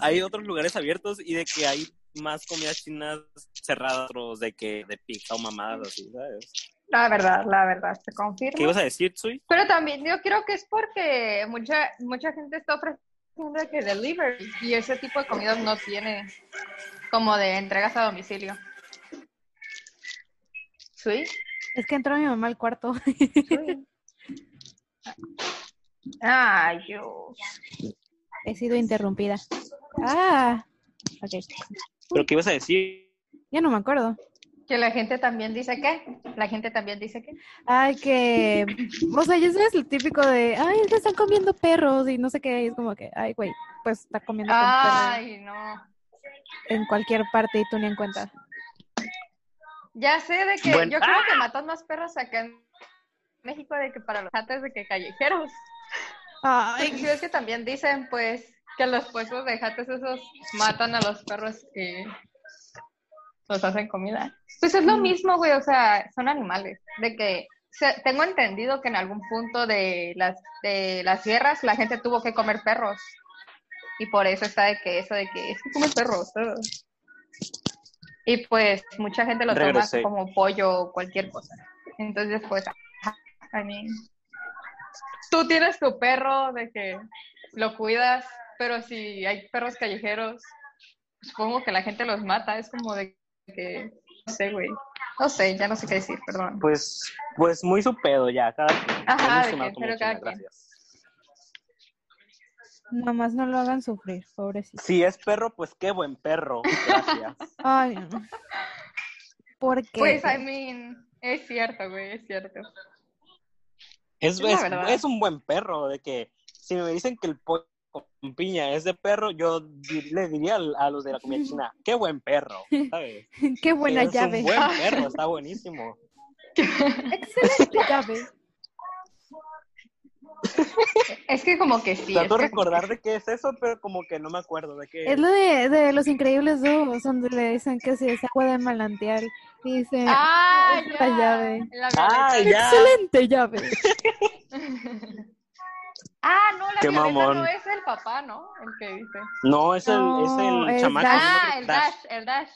hay otros lugares abiertos y de que hay más comidas chinas cerradas, otros de que de pizza o mamadas así, ¿sabes? La verdad, la verdad, se confirma. ¿Qué ibas a decir, Tsui? Pero también yo creo que es porque mucha mucha gente está ofreciendo que delivery y ese tipo de comidas no tiene como de entregas a domicilio. ¿Sí? Es que entró mi mamá al cuarto. Ay, Dios. He sido interrumpida. Ah. Ok. ¿Pero qué ibas a decir? Ya no me acuerdo. Que la gente también dice que, la gente también dice que. Ay, que. O sea, ya sabes lo típico de. Ay, es que están comiendo perros y no sé qué. y es como que. Ay, güey. Pues está comiendo perros Ay, no. en cualquier parte y tú ni en cuenta. Ya sé de que Bueno. yo creo que matan más perros acá en México de que para los jates de que callejeros. Ay, Sí, es que también dicen, pues, que los puestos de jates esos matan a los perros que los hacen comida. Pues es lo mismo, güey, o sea, son animales. De que se- tengo entendido que en algún punto de las, de las guerras la gente tuvo que comer perros. Y por eso está de que eso de que es que come perros. ugh. Y pues mucha gente lo toma Regresé. como pollo o cualquier cosa. Entonces, pues, I mean, tú tienes tu perro de que lo cuidas, pero si hay perros callejeros, supongo que la gente los mata. Es como de que, no sé, güey. No sé, ya no sé qué decir, perdón. Pues, pues muy su pedo ya, cada quien. Ajá, de que, pero cada quien. gracias. Nomás no lo hagan sufrir, pobrecito. Si es perro, pues qué buen perro. Gracias. Ay, no. ¿Por qué? Pues, I mean, es cierto, güey, es cierto. Es, Es es, es un buen perro, de que si me dicen que el pollo con piña ese perro, yo di- le diría a los de la comida china, qué buen perro, ¿sabes? Qué buena es llave. un buen perro, está buenísimo. Excelente llave. Es que como que sí. Trato de recordar de qué es eso, pero como que no me acuerdo de qué Es lo de, de Los Increíbles 2, donde le dicen que si es agua de manantial. Y dice, Ah, es ya. la llave. La Ah, ya. excelente llave. Ah, no, la violeta no es el papá, ¿no? El que dice. No, es el, No, es el es chamaco. Dash. Ah, el Dash. Dash, el Dash.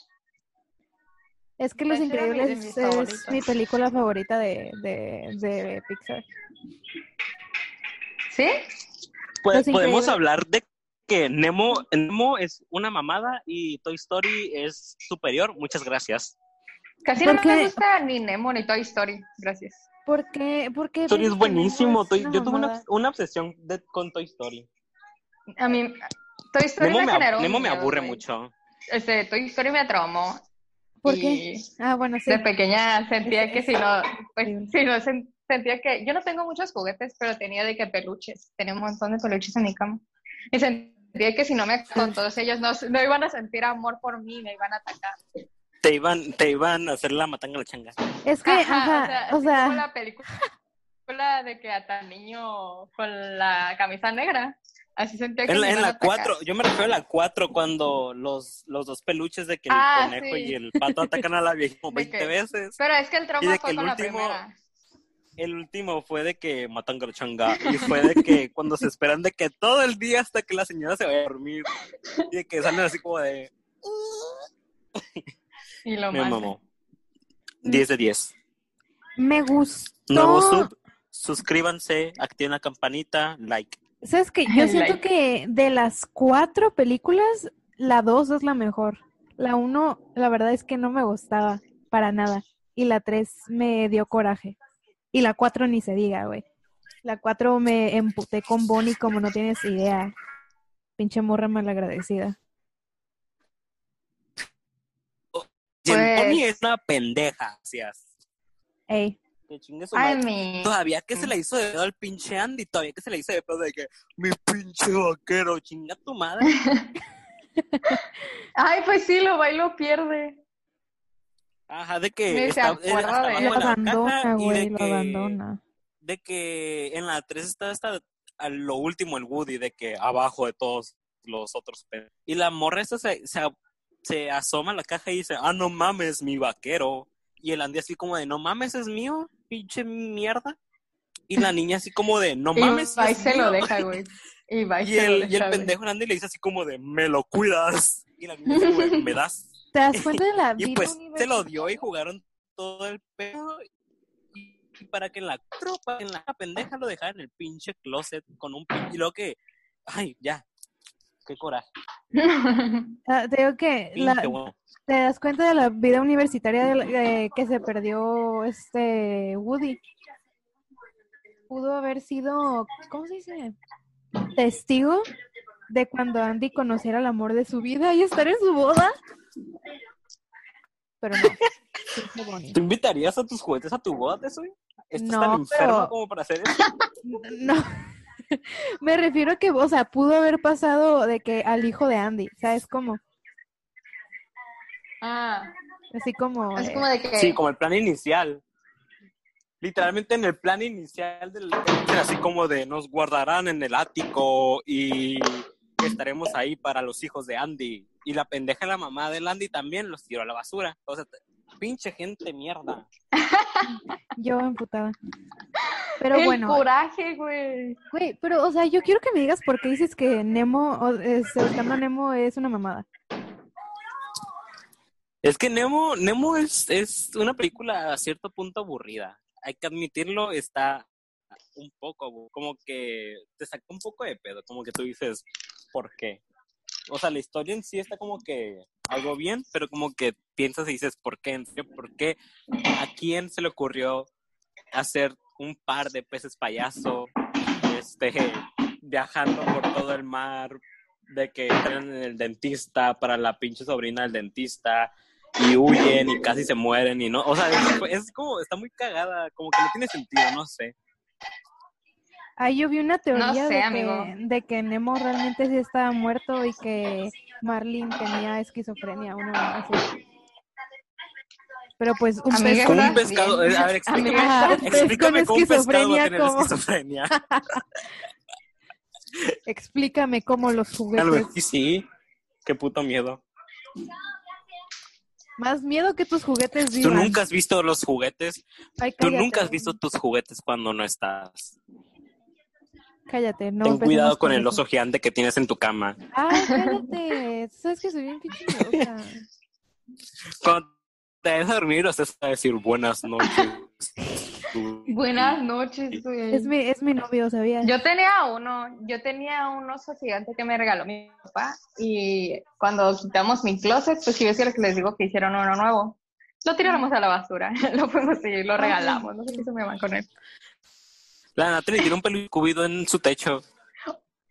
Es que Los mi- Increíbles es favoritos. mi película favorita de, de, de Pixar. ¿Sí? Pues, Los podemos Increíbles. hablar de que Nemo, Nemo es una mamada y Toy Story es superior. Muchas gracias. Casi no ¿Por me gusta ni Nemo ni Toy Story. Gracias. ¿Por qué? ¿Por qué Toy Story es buenísimo. Toy- yo tuve una, una obsesión de- con Toy Story. A mí, Toy Story Nemo me, generó Nemo me aburre güey. mucho. Este, Toy Story me traumó. ¿Por y qué? Ah, bueno, sí. De pequeña sentía que si no, pues si no sentía que yo no tengo muchos juguetes, pero tenía de que peluches, tenía un montón de peluches en mi cama. Y sentía que si no me con todos ellos no, no iban a sentir amor por mí, me iban a atacar. Te iban, te iban a hacer la matanga a la changa. Es que, Ajá, ajá, o sea, como la película de que ata niño con la camisa negra. Así sentía que En la, en iban a la atacar. 4, yo me refiero a la 4 cuando los, los dos peluches de que el Ah, conejo sí. y el pato atacan a la vieja como De 20 que- veces. Pero es que el trauma fue con la primera. El último fue de que matan changa y fue de que cuando se esperan de que todo el día hasta que la señora se vaya a dormir y de que salen así como de Y lo me mamó. 10 de 10. me gustó. Nuevo sub, suscríbanse, activen la campanita, like. ¿Sabes qué? Yo siento Like. que de las cuatro películas, la dos es la mejor. La uno, la verdad es que no me gustaba para nada. Y la tres me dio coraje. Y la cuatro ni se diga, güey. La cuatro me emputé con Bonnie como no tienes idea. Pinche morra malagradecida. Pues- Bonnie es una pendeja, hacías. Ey, Que chingue su madre. Todavía que se le hizo de pedo al pinche Andy, todavía que se le hizo de pedo de que mi pinche vaquero, chinga tu madre. Ay, pues sí, lo va y lo pierde. Ajá, de que Ni se está, acuerda de abajo él. lo de la abandona, caja y güey, de lo que, abandona. de que en la 3 está hasta a lo último el Woody, de que abajo de todos los otros Y la morra esta se, se, se asoma a la caja y dice, ah, no mames, mi vaquero. Y el Andy así como de, no mames, es mío, pinche mierda. Y la niña así como de, no Y mames, va y es se lo mío". deja, güey. Y va y, lo el, deja, y el pendejo Andy le dice así como de, me lo cuidas. Y la niña así como de, me das. ¿Te das cuenta de la Y vida pues se lo universitaria? dio y jugaron todo el pedo. Y, y para que en la tropa, en la pendeja lo dejara en el pinche closet con un pinche. Y luego que. Ay, ya. Qué coraje. Ah, te digo que la- bueno. te das cuenta de la vida universitaria de de que se perdió este Woody. Pudo haber sido, ¿cómo se dice? Testigo de cuando Andy conociera el amor de su vida y estar en su boda. Pero no. ¿Tú invitarías a tus juguetes a tu boda, Tesui? ¿Estás No, tan enfermo pero- como para hacer eso? No. Me refiero a que, o sea, pudo haber pasado de que al hijo de Andy, ¿sabes cómo? ah, Así como es eh, como de que. Sí, como el plan inicial. Literalmente en el plan inicial del así como de nos guardarán en el ático y estaremos ahí para los hijos de Andy. Y la pendeja la mamá del Andy también los tiró a la basura. O sea, pinche gente mierda. yo emputada. Pero el bueno, coraje, güey. Güey, pero, o sea, yo quiero que me digas por qué dices que Nemo, o, este, Buscando a Nemo es una mamada. Es que Nemo, Nemo es, es una película a cierto punto aburrida. Hay que admitirlo, está un poco, como que te saca un poco de pedo, como que tú dices, ¿por qué? O sea, la historia en sí está como que algo bien, pero como que piensas y dices, ¿por qué? ¿Por qué? ¿A quién se le ocurrió hacer un par de peces payaso, este, viajando por todo el mar, de que entran en el dentista para la pinche sobrina del dentista y huyen y casi se mueren y no, o sea, es como, está muy cagada, como que no tiene sentido, no sé. Ahí yo vi una teoría sé, de, amigo. que, de que Nemo realmente sí estaba muerto y que Marlin tenía esquizofrenia, uno así. Pero pues un Como con, un pescado. eh, A ver, explícame, Ajá, pez explícame con cómo un pescado va a esquizofrenia, tener ¿cómo? esquizofrenia. explícame cómo los juguetes. mejor sí, sí. Qué puto miedo. Más miedo que tus juguetes Tú vivan. nunca has visto los juguetes. Ay, Tú nunca has visto tus juguetes cuando no estás. Cállate, no Ten cuidado con con el oso gigante que tienes en tu cama. Ay, cállate. Tú sabes que soy bien pinche miedosa. Cuando te vayas a dormir, o sea, a decir buenas noches. Buenas noches, güey. Es mi, es mi novio, ¿sabías? Yo tenía uno, yo tenía un oso gigante que me regaló mi papá y cuando quitamos mi closet, pues yo es que les digo que hicieron uno nuevo. Lo tiramos a la basura, lo fuimos y lo regalamos, no sé qué se me va con él. La Natalie tiene un pelo en su techo.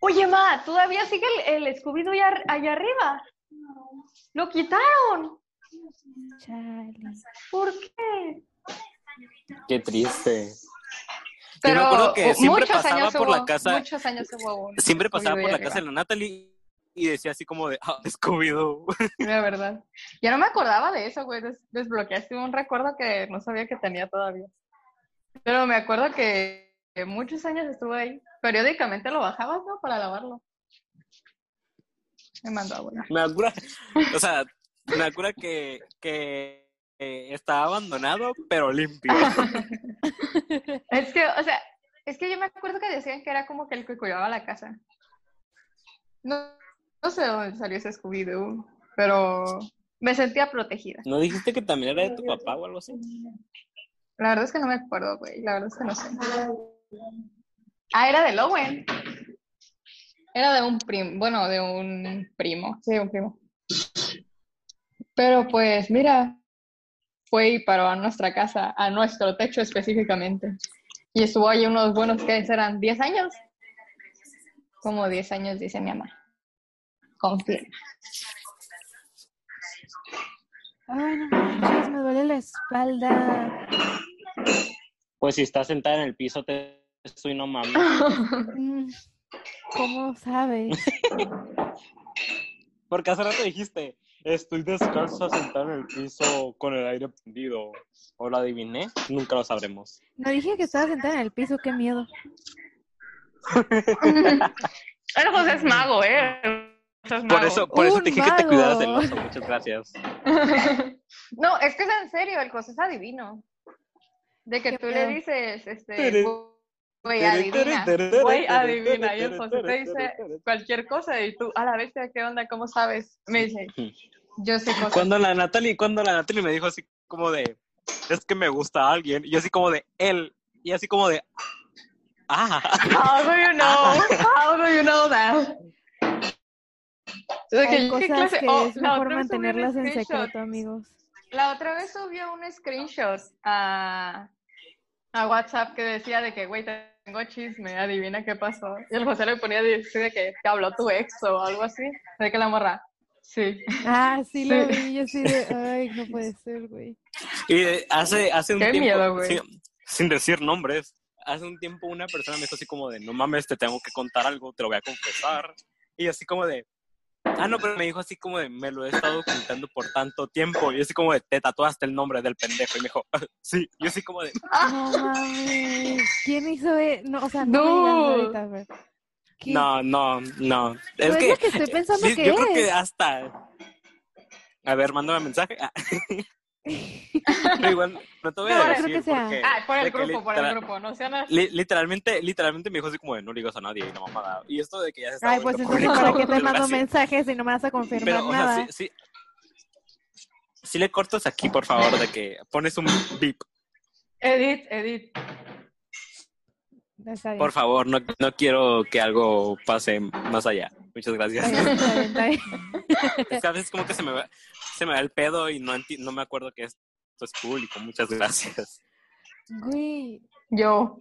Oye, ma, ¿todavía sigue el, el Scooby-Doo allá, allá arriba? Lo quitaron, Chale. ¿por qué? Qué triste. Pero me acuerdo que siempre muchos pasaba años por hubo, la casa- muchos años hubo Siempre pasaba por la casa de la Natalie y decía así como de, ah, Scooby-Doo. La verdad. Ya no me acordaba de eso, güey. Des- desbloqueaste un recuerdo que no sabía que tenía todavía. Pero me acuerdo que muchos años estuve ahí. Periódicamente lo bajabas, ¿no? Para lavarlo. Me mandó a volar. Me acuerdo, o sea, me acuerdo que, que eh, estaba abandonado, pero limpio. Es que, o sea, es que yo me acuerdo que decían que era como que el que cuidaba la casa. No, no sé de dónde salió ese Scooby-Doo, pero me sentía protegida. ¿No dijiste que también era de tu papá o algo así? La verdad es que no me acuerdo, güey. La verdad es que no sé. Ah, era de Lowen. Era de un primo, bueno, de un primo, sí, un primo. Pero pues, mira, fue y paró a nuestra casa, a nuestro techo específicamente. Y estuvo ahí unos buenos, que serán? ¿10 años? Como 10 años, dice mi mamá. Confirma. Ay, no manches, me duele la espalda. Pues si estás sentada en el piso, te estoy no mames. ¿Cómo sabes? Porque hace rato dijiste, estoy descalza sentada en el piso con el aire prendido. ¿O lo adiviné? Nunca lo sabremos. No dije que estaba sentada en el piso, qué miedo. El José es mago, ¿eh? El José es Por eso, por eso te dije que te cuidaras del oso. Muchas gracias. No, es que es en serio, el José es adivino. De que tú le dices, este. Güey, adivina, güey, adivina. Y el José te dice cualquier cosa y tú, a la bestia, ¿qué onda? ¿Cómo sabes? Me dice, yo sé cosas. Cuando la Natalie, cuando la Natalie me dijo así como de, es que me gusta alguien, y así como de, él, y así como de, ah, How do you know? How do you know that? Hay ¿qué cosas clase? que Oh, es la mejor mantenerlas en secreto, amigos. La otra vez subió un screenshot a, a WhatsApp que decía de que, güey, tengo chisme, adivina qué pasó. Y el José le ponía de, sí, de que te habló tu ex o algo así. De que la morra, sí. Ah, sí lo Sí. vi, yo sí de, ay, no puede ser, güey. y hace, hace un Qué tiempo, miedo, güey. sí, sin decir nombres, hace un tiempo una persona me dijo así como de, no mames, te tengo que contar algo, te lo voy a confesar, y así como de, ah, no, pero me dijo así como de, me lo he estado ocultando por tanto tiempo, y así como de, te tatuaste el nombre del pendejo, y me dijo, sí, yo así como de, No mames. ¿Quién hizo e- No, o sea, no, No. me ahorita, no, no, no, es Pues que, lo que estoy pensando sí, que yo creo es. que hasta, a ver, mándame mensaje, Ah. Pero igual, no te voy a No, decir creo que sea. porque- Ah, por el grupo, por el grupo, no sean así. Li- literalmente, literalmente me dijo así como de no le digas a nadie y la mamada. Y esto de que ya se está Ay, pues entonces, ¿para qué te mando mensajes si no me vas a confirmar Pero, o nada? sea, sí, sí. Sí le cortas aquí, por favor, de que pones un beep. Edith, Edith. Está bien. Por favor, no, no quiero que algo pase más allá. Muchas gracias. Es que a veces como que se me va, se me va el pedo y no, enti- no me acuerdo que esto es público. Muchas gracias. Güey, Yo.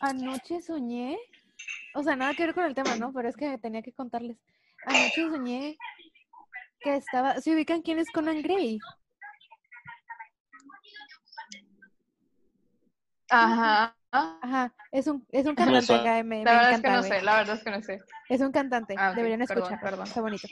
anoche soñé, o sea, nada que ver con el tema, ¿no? Pero es que tenía que contarles. Anoche soñé que estaba, ¿se ubican quién es Conan Gray? Ajá. Ajá, es un, es un cantante acá, me, me La verdad es que no güey. sé, la verdad es que no sé. Es un cantante, Ah, deberían escuchar, perdón. está bonito.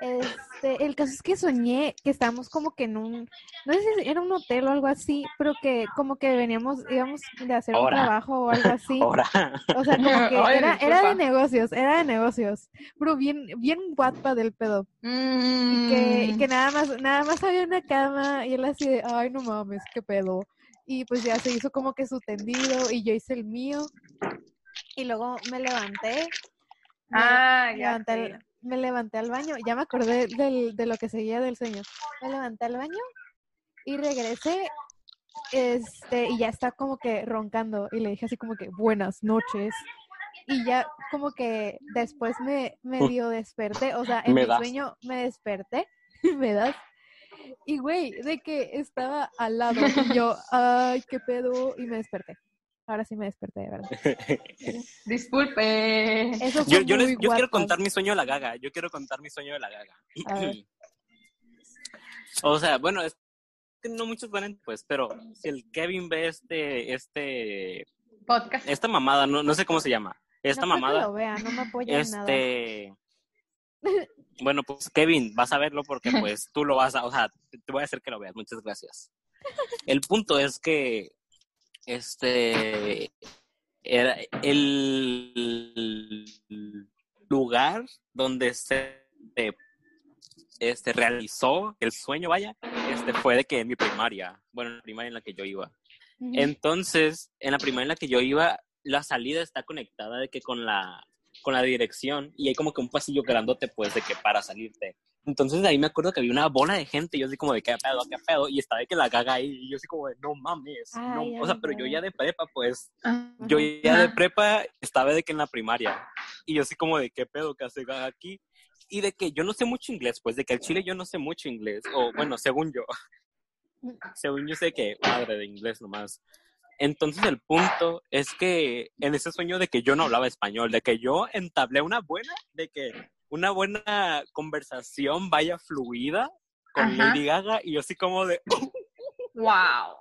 Este, el caso es que soñé que estábamos como que en un, no sé si era un hotel o algo así, pero que como que veníamos, íbamos de hacer un trabajo o algo así. Ahora. O sea, como que Ay, era, era de negocios, era de negocios, pero bien, bien guapa del pedo. Y que, y que Mm, nada más, nada más había una cama y él así de, ay no mames, qué pedo. Y pues ya se hizo como que su tendido y yo hice el mío. Y luego me levanté. me- Ah, me ya levanté, sé. al, me levanté al baño, ya me acordé del, de lo que seguía del sueño. Me levanté al baño y regresé, este, y ya está como que roncando, y le dije así como que buenas noches. Y ya como que después me medio desperté, o sea, en Me mi das. sueño me desperté, me das. Y güey, de que estaba al lado, y yo, ay, qué pedo, y me desperté. Ahora sí me desperté, de verdad. Disculpe. Eso fue Yo, yo, les- muy yo quiero contar mi sueño de la gaga. Yo quiero contar mi sueño de la gaga. A ver. o sea, bueno, es que no muchos van pues, pero si el Kevin ve este, este, Podcast. esta mamada, no, no sé cómo se llama. Esta no creo que mamada. lo vea, no me apoya en nada. Bueno, pues Kevin, vas a verlo porque pues tú lo vas a, o sea, te voy a hacer que lo veas. Muchas gracias. El punto es que este era el lugar donde se este realizó el sueño, vaya, este fue de que en mi primaria, bueno, en la primaria en la que yo iba. Entonces, en la primaria en la que yo iba, la salida está conectada de que con la, con la dirección y hay como que un pasillo grandote, pues, de que para salirte. Entonces, ahí me acuerdo que había una bola de gente y yo así como de qué pedo, qué pedo, y estaba de que la gaga ahí y yo así como de no mames. no". O sea, ay, pero yo ya de prepa, pues, yo ya de prepa estaba de que en la primaria y yo así como de qué pedo que hace gaga aquí. Y de que yo no sé mucho inglés, pues, de que al chile yo no sé mucho inglés, o bueno, según yo. según yo sé que madre de inglés nomás. Entonces el punto es que en ese sueño de que yo no hablaba español, de que yo entablé una buena, de que una buena conversación vaya fluida con Ajá. Lady Gaga y yo así como de... Wow.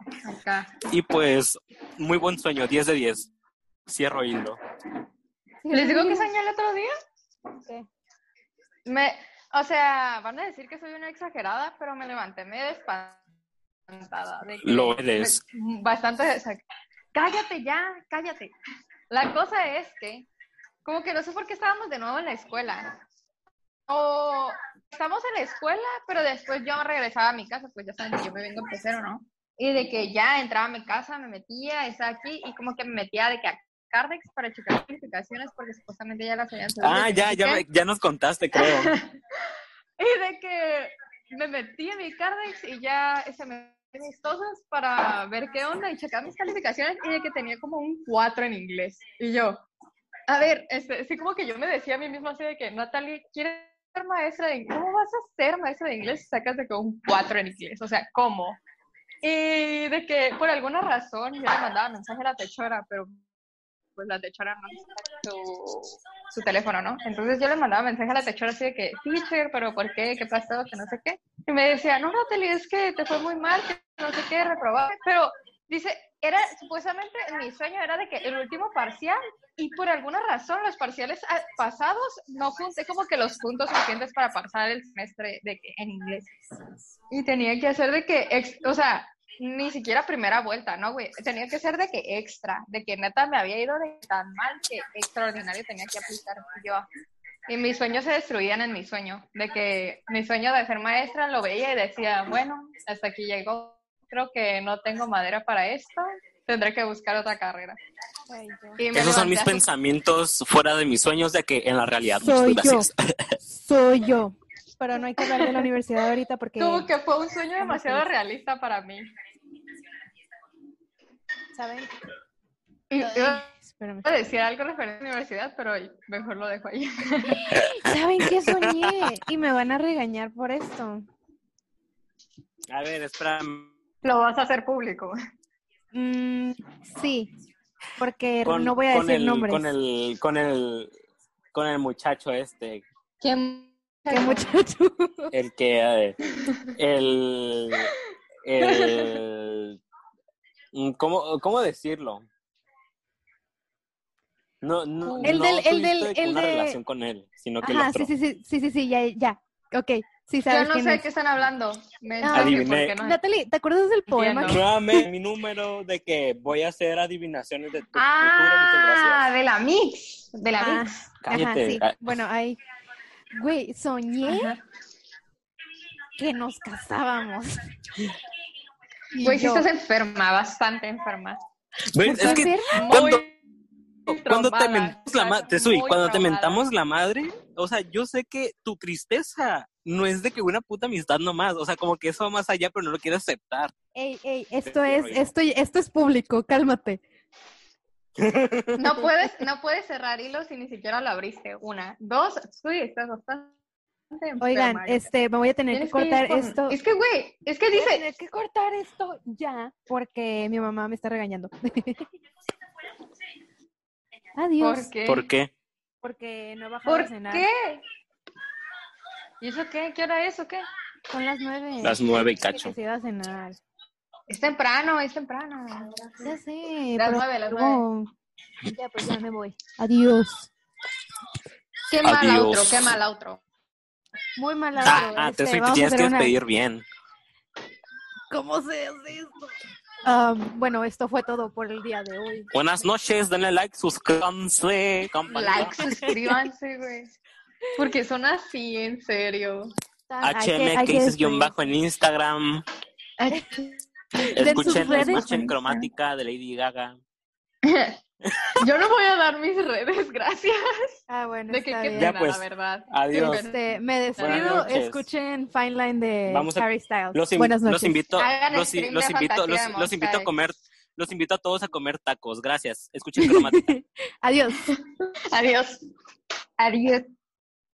Y pues muy buen sueño, 10 de 10. Cierro hilo. ¿Les digo que soñé el otro día? Me, o sea, van a decir que soy una exagerada, pero me levanté medio espantada. De que- Lo eres. me- bastante. desa- Cállate ya, cállate. La cosa es que, como que no sé por qué estábamos de nuevo en la escuela. O estamos en la escuela, pero después yo regresaba a mi casa, pues ya saben que yo me vengo en pecero, ¿no? Y de que ya entraba a mi casa, me metía, estaba aquí, y como que me metía de que a Cardex para checar calificaciones, porque supuestamente ya las habían subido. Ah, ya, ya, me- ya nos contaste, creo. Y de que me metí en mi Cardex y ya se me mis cosas para ver qué onda y checar mis calificaciones y de que tenía como un 4 en inglés. Y yo, a ver, este, sí como que yo me decía a mí misma así de que, Natalie, ¿quieres ser maestra de inglés? ¿Cómo vas a ser maestra de inglés si sacas de que un 4 en inglés? O sea, ¿cómo? Y de que por alguna razón yo le mandaba mensaje a la techora, pero pues la techora no su, su teléfono, ¿no? Entonces yo le mandaba mensaje a la techora así de que, teacher, pero ¿por qué? ¿Qué pasó? Que no sé qué. Y me decía, no, Natalie, es que te fue muy mal, que no sé qué, reprobaste. Pero dice, era, supuestamente en mi sueño era de que el último parcial, y por alguna razón los parciales ah, pasados no junté como que los puntos suficientes para pasar el semestre de que, en inglés. Y tenía que hacer de que, ex- o sea, ni siquiera primera vuelta, ¿no, güey? Tenía que ser de que extra, de que neta me había ido de tan mal que extraordinario tenía que aplicar yo. Y mis sueños se destruían en mi sueño, de que mi sueño de ser maestra lo veía y decía, bueno, hasta aquí llegó, creo que no tengo madera para esto, tendré que buscar otra carrera. Esos son mis pensamientos fuera de mis sueños de que en la realidad. Soy yo. Soy yo. Pero no hay que hablar de la universidad ahorita porque, Como que fue un sueño demasiado realista para mí. ¿saben? Y- Espérame. a decir algo referente a la universidad, pero mejor lo dejo ahí. ¿Saben qué soñé? Y me van a regañar por esto. A ver, espera. Lo vas a hacer público. Mm, sí, porque Con, no voy a decir el, nombres. Con el, con el, con el muchacho este, ¿Quién? ¿Qué muchacho? el que, eh, el, el, ¿cómo, cómo decirlo? No, no, El no del- el del- el una de- relación con él, sino que el Ajá, otro. sí, sí, sí, sí, sí, sí, ya, ya. Ok, sí Yo sabes no quién sé de es. qué están hablando. Me Ah. Adiviné. no. Natalie, ¿te acuerdas del poema? Nuevamente, mi número de que voy a hacer adivinaciones de tu. Ah, de la mix. De la Ah, mix. Ajá, Cállate. sí. Ah, Bueno, ahí. Güey, soñé Ajá. que nos casábamos. Güey, si yo, estás enferma, bastante enferma. ¿ves? ¿por qué Es que enferma? Muy cuando, te mentamos la madre, estás Tesui, muy cuando te mentamos la madre, o sea, yo sé que tu tristeza no es de que una puta amistad nomás, o sea, como que eso va más allá, pero no lo quieres aceptar. Ey, ey, esto es, esto, esto es público, cálmate. No puedes, no puedes cerrar hilos si ni siquiera lo abriste. Una. Dos, sí, estás bastante enferma. Oigan, este, me voy a tener que cortar con- esto. Es que, güey, es que Voy a dice, tener que cortar esto ya porque mi mamá me está regañando. Adiós. ¿por qué? ¿Por qué? Porque no he bajado a ¿Por cenar. qué? ¿Y eso qué? ¿Qué hora es o qué? Son las nueve. Las nueve y cacho. que se iba a cenar. Es temprano, es temprano. Ya sé. Las nueve, las luego- Ya, pues ya me voy. Adiós. Qué mal Adiós. outro, qué mal outro. Muy mal Ah, outro, ah, este, te a tienes que una- despedir bien. ¿Cómo se hace esto? Ah, bueno, esto fue todo por el día de hoy. Buenas noches, denle like, suscríbanse, campanita. Like, suscríbanse, güey. Porque son así, en serio. HM guion bajo en Instagram. Escuchen, redes. escuchen cromática de Lady Gaga. Yo no voy a dar mis redes, gracias. Ah, bueno, De que está qué bien. Ya, pena, pues, la verdad. adiós. Este, me despido. Escuchen Fine Line de Vamos a- Harry Styles. Los, in- Buenas los noches. invito, los, stream los de invito, los, los invito a comer, los invito a todos a comer tacos. Gracias. Escuchen cromática. Adiós. Adiós. Adiós.